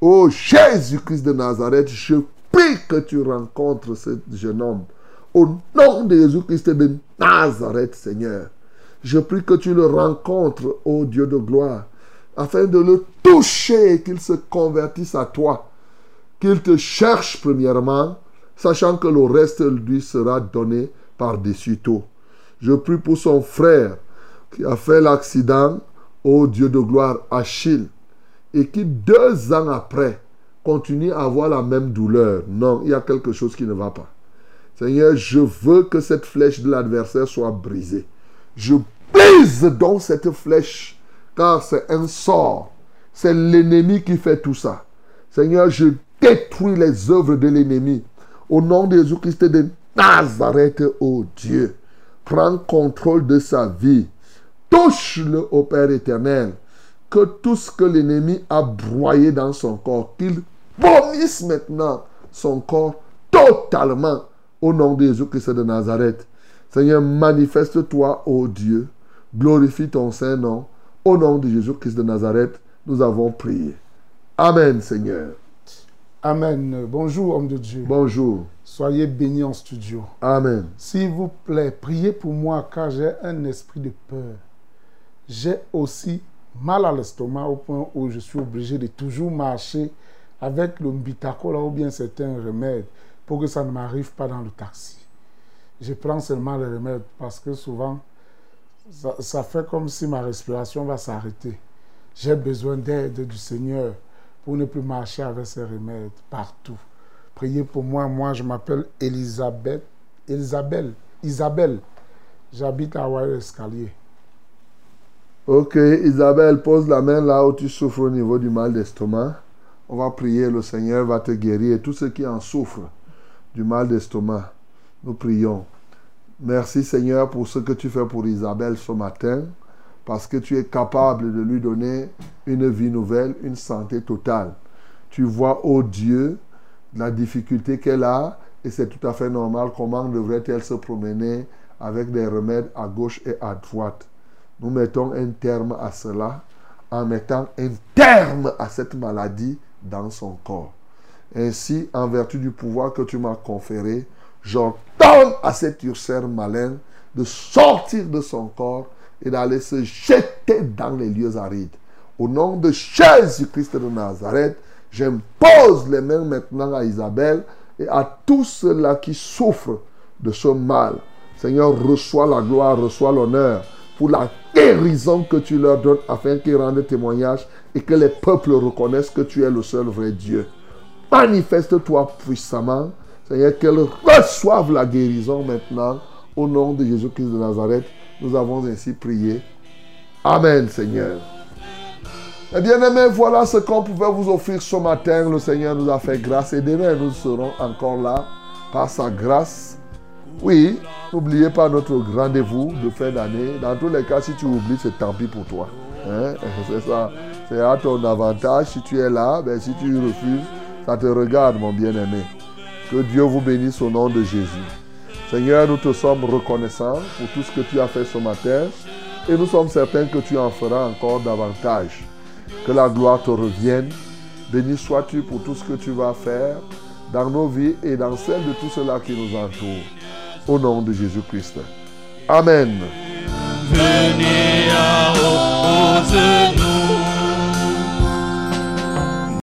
Oh Jésus-Christ de Nazareth, je prie que tu rencontres ce jeune homme. Au nom de Jésus-Christ de Nazareth, Seigneur. Je prie que tu le rencontres, ô Dieu de gloire, afin de le toucher et qu'il se convertisse à toi. Qu'il te cherche premièrement, sachant que le reste lui sera donné par-dessus tout. Je prie pour son frère qui a fait l'accident, ô Dieu de gloire, Achille, et qui deux ans après continue à avoir la même douleur. Non, il y a quelque chose qui ne va pas. Seigneur, je veux que cette flèche de l'adversaire soit brisée. Je brise donc cette flèche, car c'est un sort. C'est l'ennemi qui fait tout ça. Seigneur, je détruis les œuvres de l'ennemi. Au nom de Jésus-Christ de Nazareth, ô Dieu, prends contrôle de sa vie. Touche-le au Père éternel. Que tout ce que l'ennemi a broyé dans son corps, qu'il vomisse maintenant son corps totalement au nom de Jésus-Christ de Nazareth. Seigneur, manifeste-toi, ô Dieu. Glorifie ton Saint-Nom. Au nom de Jésus-Christ de Nazareth, nous avons prié. Amen, Seigneur. Amen. Bonjour, homme de Dieu. Bonjour. Soyez bénis en studio. Amen. S'il vous plaît, priez pour moi car j'ai un esprit de peur. J'ai aussi mal à l'estomac au point où je suis obligé de toujours marcher avec le mbitacola ou bien certains remèdes pour que ça ne m'arrive pas dans le taxi. Je prends seulement les remèdes parce que souvent, ça, fait comme si ma respiration va s'arrêter. J'ai besoin d'aide du Seigneur pour ne plus marcher avec ces remèdes partout. Priez pour moi. Moi, je m'appelle Elisabeth. Elisabeth. Isabelle. J'habite à Royal Escalier. Ok, Isabelle, pose la main là où tu souffres au niveau du mal d'estomac. On va prier, le Seigneur va te guérir. Et tous ceux qui en souffrent du mal d'estomac, nous prions. Merci Seigneur pour ce que tu fais pour Isabelle ce matin, parce que tu es capable de lui donner une vie nouvelle, une santé totale. Tu vois, ô Dieu, la difficulté qu'elle a, et c'est tout à fait normal. Comment devrait-elle se promener avec des remèdes à gauche et à droite Nous mettons un terme à cela en mettant un terme à cette maladie dans son corps. Ainsi, en vertu du pouvoir que tu m'as conféré, j'ordonne à cet ulcère malin de sortir de son corps et d'aller se jeter dans les lieux arides. Au nom de Jésus-Christ de Nazareth, j'impose les mains maintenant à Isabelle et à tous ceux-là qui souffrent de ce mal. Seigneur, reçois la gloire, reçois l'honneur pour la guérison que tu leur donnes afin qu'ils rendent témoignage et que les peuples reconnaissent que tu es le seul vrai Dieu. Manifeste-toi puissamment, Seigneur, qu'elles reçoivent la guérison maintenant au nom de Jésus-Christ de Nazareth. Nous avons ainsi prié. Amen, Seigneur. Eh bien aimés, voilà ce qu'on pouvait vous offrir ce matin. Le Seigneur nous a fait grâce et demain nous serons encore là par sa grâce. Oui, n'oubliez pas notre rendez-vous de fin d'année. Dans tous les cas, si tu oublies, c'est tant pis pour toi. Hein? C'est ça. C'est à ton avantage. Si tu es là, ben, si tu refuses, ça te regarde, mon bien-aimé. Que Dieu vous bénisse au nom de Jésus. Seigneur, nous te sommes reconnaissants pour tout ce que tu as fait ce matin et nous sommes certains que tu en feras encore davantage. Que la gloire te revienne. Béni sois-tu pour tout ce que tu vas faire dans nos vies et dans celles de tous ceux-là qui nous entourent. Au nom de Jésus-Christ. Amen. Venez à